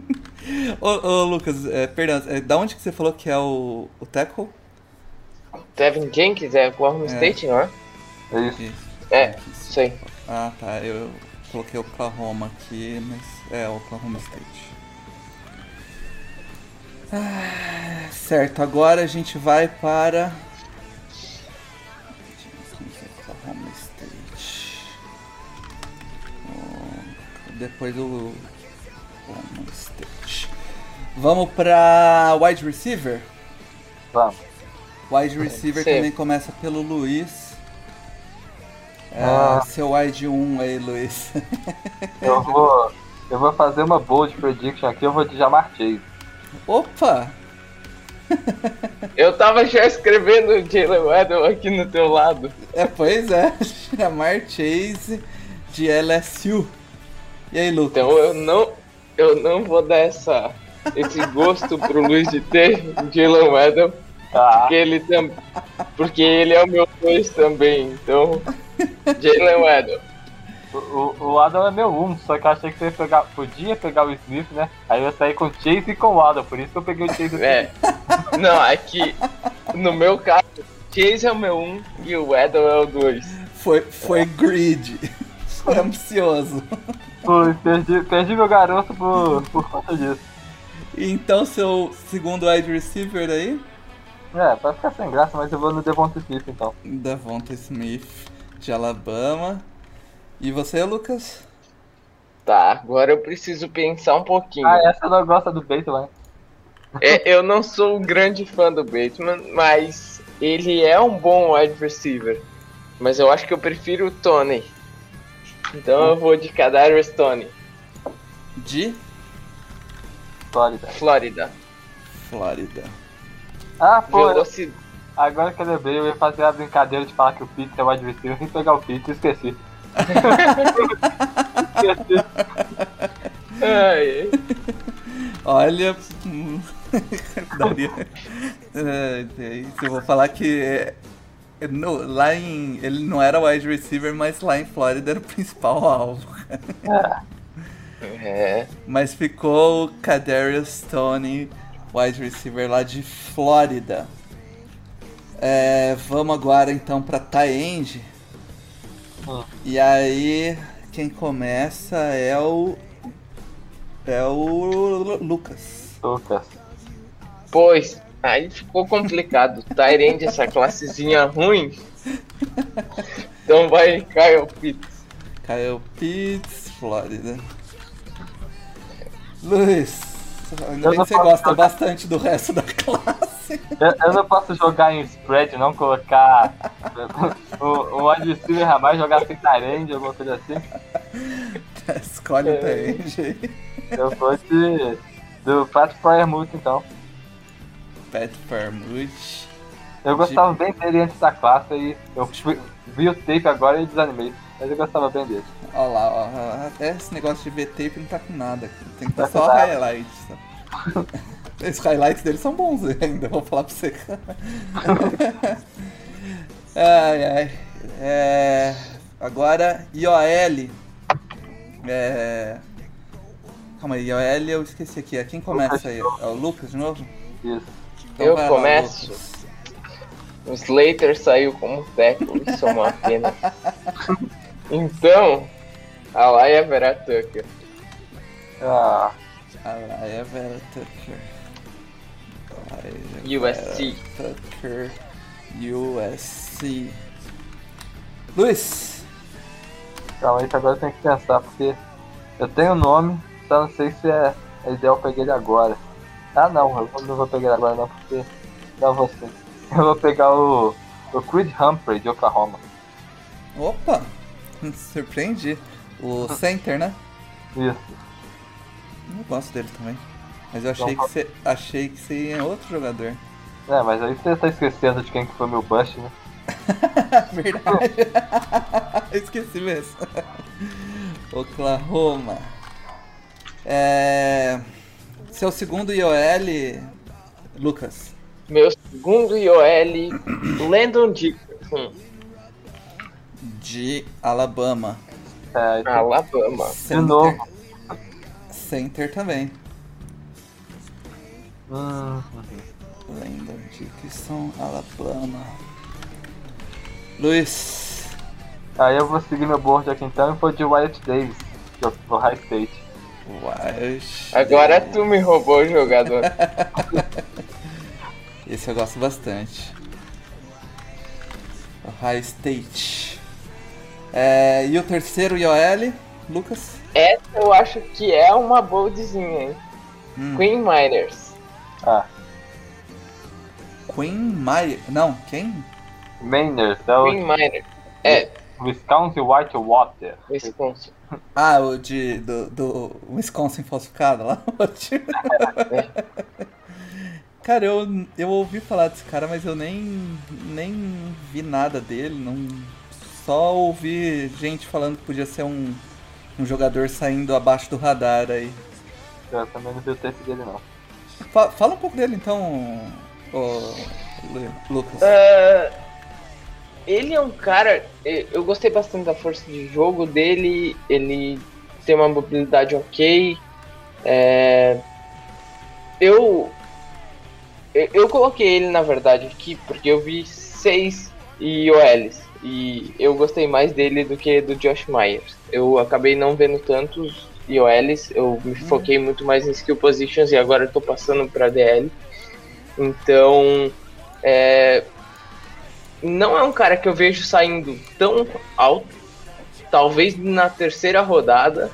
Ô, ô, Lucas, é, perdão, é, da onde que você falou que é o, o tackle? Devin Jenkins é Oklahoma É. State, não é? É isso. Isso. É, isso aí. Ah, tá. Eu coloquei Oklahoma aqui, mas é Oklahoma State. Ah, certo, agora a gente vai para. Depois State. Vamos para wide receiver? Vamos. Wide receiver Sim. também começa pelo Luiz. É, Ah. Seu wide 1 aí, Luiz. Eu vou. Eu vou fazer uma bold prediction aqui, eu vou de Jamar Chase. Opa! Eu tava já escrevendo o Jalen Waddle aqui no teu lado. É, pois é, chamar Chase de LSU. E aí, Lucas? Então eu não, eu não vou dar essa, esse gosto pro Luiz de ter o Jalen Waddle, Ah, porque ele, tam, porque ele é o meu 2 também. Então, Jalen Waddle. O, o, o Adam é meu 1, só que eu achei que você ia pegar, podia pegar o Smith, né? Aí eu saí com o Chase e com o Adam, por isso que eu peguei o Chase. É. Não, aqui, no meu caso, Chase é o meu 1 e o Waddle é o 2. Foi, foi greedy. Foi ambicioso. Pô, perdi, perdi meu garoto por, por conta disso. Então, seu segundo wide receiver aí? É, vai ficar sem graça, mas eu vou no Devonta Smith então. Davonta Smith, de Alabama. E você, Lucas? Tá, agora eu preciso pensar um pouquinho. Ah, essa não gosta do Bateman. É, eu não sou um grande fã do Bateman, mas ele é um bom wide receiver. Mas eu acho que eu prefiro o Tony. Então eu vou de Kadarius Tony, De Flórida. Flórida. Flórida. Ah, pô, Velocidade. agora que eu lembrei, eu ia fazer a brincadeira de falar que o Pitts é o wide receiver e pegar o Pitts, esqueci. esqueci. Ai, Olha. hum, daria. Eu vou falar que. é, no- lá em. Ele não era wide receiver, mas lá em Flórida era o principal alvo. é. Mas ficou o Kadarius Tony, wide receiver lá de Flórida. É, vamos agora então pra Taend. Hum. E aí, quem começa é o. É o Lu- Lucas. Lucas. Pois, aí ficou complicado. Tyrande essa classezinha ruim. Então vai Kyle Pitts. Kyle Pitts, Flórida. Luiz, ainda Eu bem que você gosta jogar. bastante do resto da classe. Eu, eu não posso jogar em spread, não colocar o, o wide receiver a mais, jogar sem Tyrande, alguma coisa assim. Escolhe o É. Taend aí. Eu vou de. do Pat Fryermuth então. Pat Farmouth. Eu gostava bem dele antes da classe e eu vi o tape agora e desanimei. Mas eu gostava bem dele. Olha lá, ó, até esse negócio de ver tape não tá com nada. Tem que tá Tá só nada. highlights. tá? Esses highlights dele são bons ainda, vou falar pra você. ai, ai. É, agora, IOL. É, calma aí, IOL eu esqueci aqui. É Quem começa aí? É o Lucas de novo? Isso. Então Eu lá, começo. Lucas. O Slater saiu como tackle, isso é uma pena. Então, a Laia Vera Tucker. Ah, Alaya Vera Tucker. USC. Vera Tucker. USC. Luiz. calma aí que agora eu tenho que pensar, porque eu tenho o nome, só não sei se é, é ideal pegar ele agora. Ah não, eu não vou pegar ele agora não, porque não vou ser. Eu vou pegar o, o Creed Humphrey de Oklahoma. Opa! Surpreendi. O center, né? Isso. Eu gosto dele também. Mas eu achei que você achei que você ia em outro jogador. É, mas aí você tá esquecendo de quem que foi meu bust, né? Verdade. Esqueci mesmo. Oklahoma. É... Seu segundo IOL, Lucas. Meu segundo IOL, Landon Dickerson, De Alabama. É, então, Alabama. de novo. Center também. Hum, Landon Dickinson, Alabama. Luiz. aí eu vou seguir meu board aqui então e vou de Wyatt Davis, que é o High State. Wild. Agora tu me roubou o jogador. Esse eu gosto bastante. Ohio State. É, e o terceiro IOL, Lucas? Essa eu acho que é uma boldzinha, hein? Hum. Queen Miners. Ah, Queen Meyer. Não, quem? Mainers, é o Queen Miners. É, Wisconsin Whitewater. Wisconsin. Ah, o de, do, do Wisconsin falsificado lá. o cara, eu, eu ouvi falar desse cara, mas eu nem, nem vi nada dele. Não, só ouvi gente falando que podia ser um, um jogador saindo abaixo do radar aí. Eu também não vi o tape dele não. Fa- fala um pouco dele então, Lucas. Ah, ele é um cara. eh, Eu gostei bastante da força de jogo dele. Ele tem uma mobilidade ok. É, eu, eu. Eu coloquei ele na verdade aqui porque eu vi seis IOLs. E eu gostei mais dele do que do Josh Myers. Eu acabei não vendo tantos IOLs. Eu me foquei muito mais em skill positions e agora eu tô passando pra DL. Então. É, não é um cara que eu vejo saindo tão alto, talvez na terceira rodada,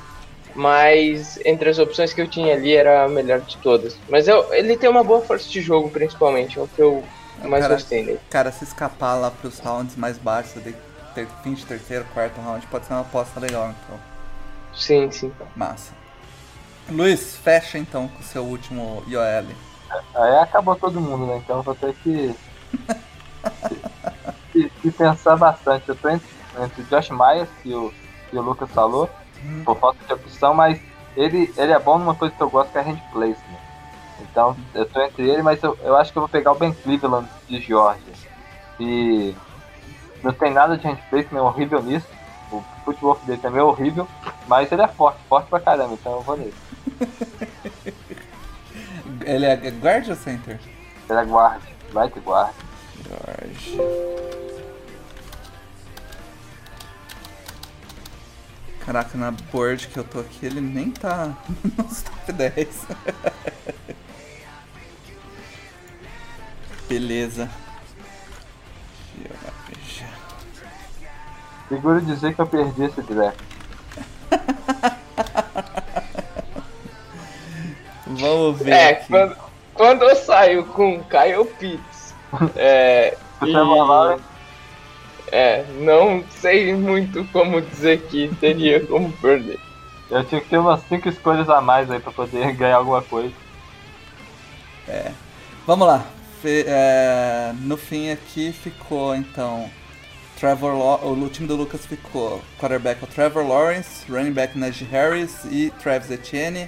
mas entre as opções que eu tinha ali era a melhor de todas. Mas eu, ele tem uma boa força de jogo, principalmente, é o que eu mais Cara, gostei dele. Cara, se escapar lá pros rounds mais baixos, de ter, fim de terceiro, quarto round, pode ser uma aposta legal, então. Sim, sim. Massa. Luiz, fecha então com o seu último IOL. Aí acabou todo mundo, né? Então vou ter que. que, que pensar bastante. Eu tô entre, entre o Josh Myers, que o, que o Lucas falou, por falta de opção, mas ele, ele é bom numa coisa que eu gosto que é hand placement. Então eu tô entre ele, mas eu, eu acho que eu vou pegar o Ben Cleveland de Georgia. E não tem nada de hand placement, é horrível nisso. O futebol dele também é horrível, mas ele é forte, forte pra caramba, então eu vou nele. Ele é guard ou center? Ele é guarda, right guard. Guard. Caraca, na board que eu tô aqui, ele nem tá nos top 10. Beleza. Seguro dizer que eu perdi esse draft. Vamos ver É, aqui. quando, quando eu saio com Kyle Pitts, é, O e- é, não sei muito como dizer que teria como perder. eu tinha que ter umas 5 escolhas a mais aí pra poder ganhar alguma coisa. Vamos lá. É, no fim aqui ficou então. Trevor o time do Lucas ficou quarterback o Trevor Lawrence, running back Najee Harris e Travis Etienne.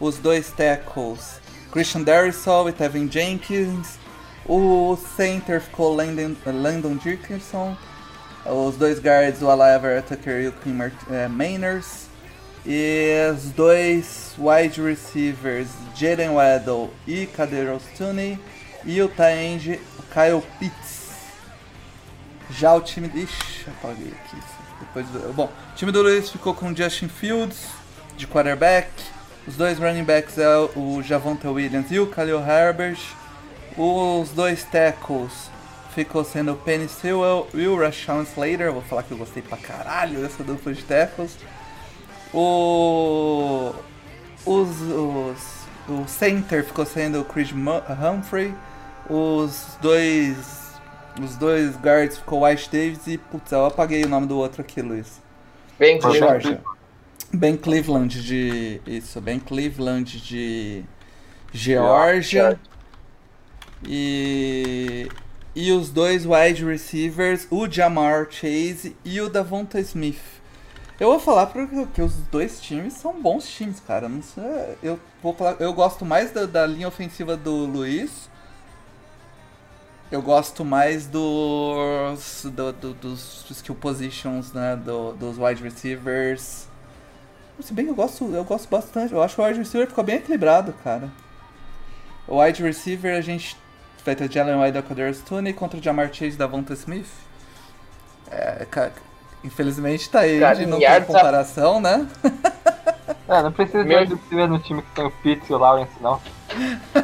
Os dois tackles Christian Darrisaw e Tevin Jenkins. O center ficou Landon, Landon Dickinson. Os dois guards o Alava Tucker e o Kim eh, Mainers. E os dois wide receivers, Jaden Waddle e Kader Tooney. E o end, o Kyle Pitts. Já o time... Ixi, apaguei aqui. Depois do... Bom, o time do Luiz ficou com Justin Fields, de quarterback. Os dois running backs é o Javonta Williams e o Khalil Herbert. Os dois tackles ficou sendo o Penny Sewell e o Rashawn Slater. Vou falar que eu gostei pra caralho dessa dupla de tackles. O, os, os, o center ficou sendo o Chris Humphrey. Os dois os dois guards ficou White Davis e putz, eu apaguei o nome do outro aqui, Luiz. Foi Cleveland. Ben Cleveland de. Isso, Ben Cleveland de Georgia. E. E os dois wide receivers, o Jamar Chase e o Davonta Smith. Eu vou falar porque os dois times são bons times, cara. Não sei, eu vou falar, eu gosto mais da, da linha ofensiva do Luiz. Eu gosto mais dos do, do, dos skill positions, né, do, dos wide receivers. Se bem que eu gosto, eu gosto bastante. Eu acho que o wide receiver ficou bem equilibrado, cara. O wide receiver a gente vai ter Jalen White da Kadarius Tooney contra o Jamar Chase da Vonta Smith. É, cara, infelizmente tá aí, Cara, de não em tem comparação, né? É, não precisa Meu- de receiver no time que tem o Pitts e o Lawrence, não.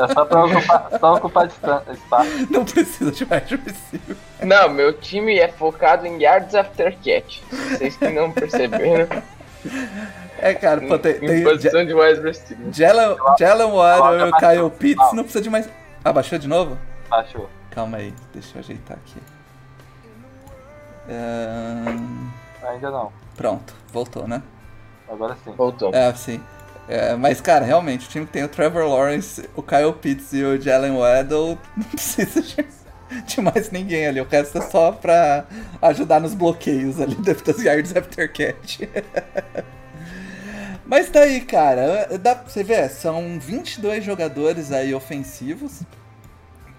É só pra ocupar, só ocupar espaço. Não precisa de wide receiver. Não, meu time é focado em yards after catch. Vocês que não perceberam. É, cara, pô, tem, em tem posição de wide receiver. Jalen Jalen Waddle e Kyle Pitts, não precisa de mais... Ah, baixou de novo? Achou. Calma aí, deixa eu ajeitar aqui. Ainda não. Pronto, voltou, né? Agora sim. Voltou. É, sim. É, mas, cara, realmente, o time que tem o Trevor Lawrence, o Kyle Pitts e o Jalen Waddle não precisa de, de mais ninguém ali. O resto é só pra ajudar nos bloqueios ali das yards after catch. mas tá aí, cara. Dá você ver, são 22 jogadores aí ofensivos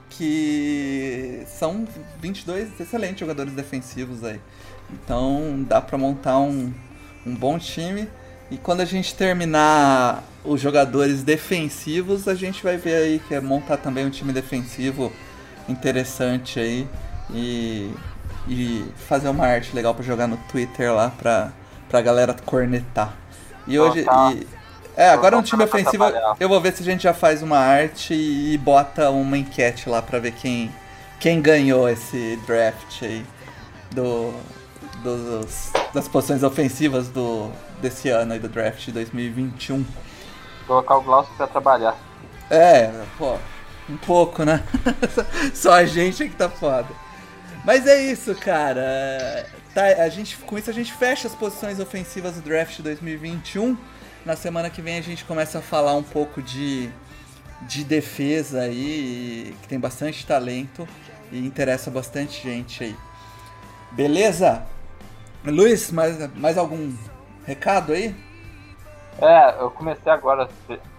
que são 22 excelentes jogadores defensivos aí. Então dá pra montar um, um bom time. E quando a gente terminar os jogadores defensivos, a gente vai ver aí que é montar também um time defensivo interessante aí e, e fazer uma arte legal pra jogar no Twitter lá pra, pra galera cornetar. E hoje. Colocar- e- é, agora um time ofensivo. Eu vou ver se a gente já faz uma arte e bota uma enquete lá pra ver quem, quem ganhou esse draft aí do, dos, das posições ofensivas do, desse ano aí do draft de 2021. Colocar o Glaucio pra trabalhar. É, pô, um pouco, né? Só a gente é que tá foda. Mas é isso, cara. Tá, a gente, com isso a gente fecha as posições ofensivas do draft de 2021. Na semana que vem a gente começa a falar um pouco de, de defesa aí, que tem bastante talento e interessa bastante gente aí. Beleza? Luiz, mais, mais algum recado aí? É, eu comecei agora,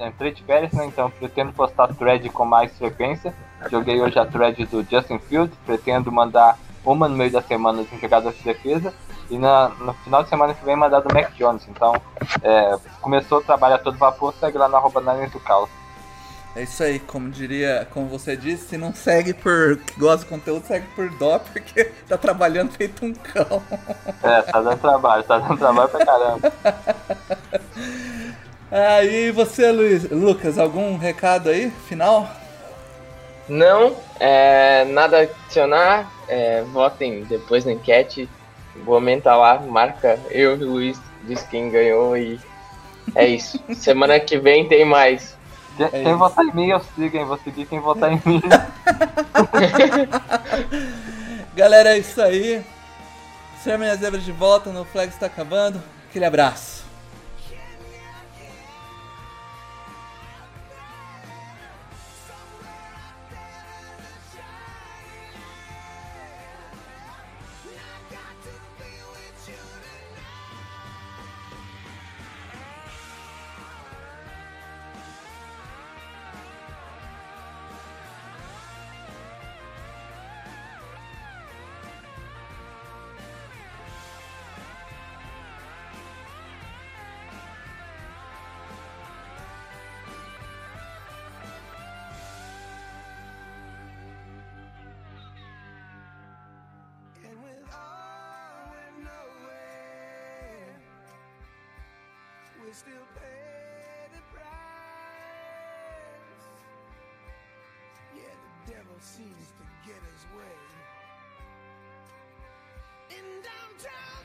entrei de férias, né? Então pretendo postar thread com mais frequência. Joguei hoje a thread do Justin Fields, pretendo mandar uma no meio da semana de um jogador de defesa e na, no final de semana que vem mandar do Mac Jones. Então, é, começou o trabalho a todo vapor, segue lá na arroba do Caos. É isso aí, como diria, como você disse, se não segue por que gosta do conteúdo, segue por dó, porque tá trabalhando feito um cão. É, tá dando trabalho, tá dando trabalho pra caramba. Aí você, Luiz, Lucas, algum recado aí, final? Não, é, nada a adicionar. É, votem depois na enquete. Vou aumentar lá, marca eu e o Luiz, diz quem ganhou e é isso. Semana que vem tem mais. Quem, É quem votar em mim, eu sigo, hein? Vou seguir quem votar em mim. Galera, é isso aí. Sermon e as Zebras de volta, no Flag está acabando. Aquele abraço. still pay the price. Yeah, the devil seems to get his way. In downtown.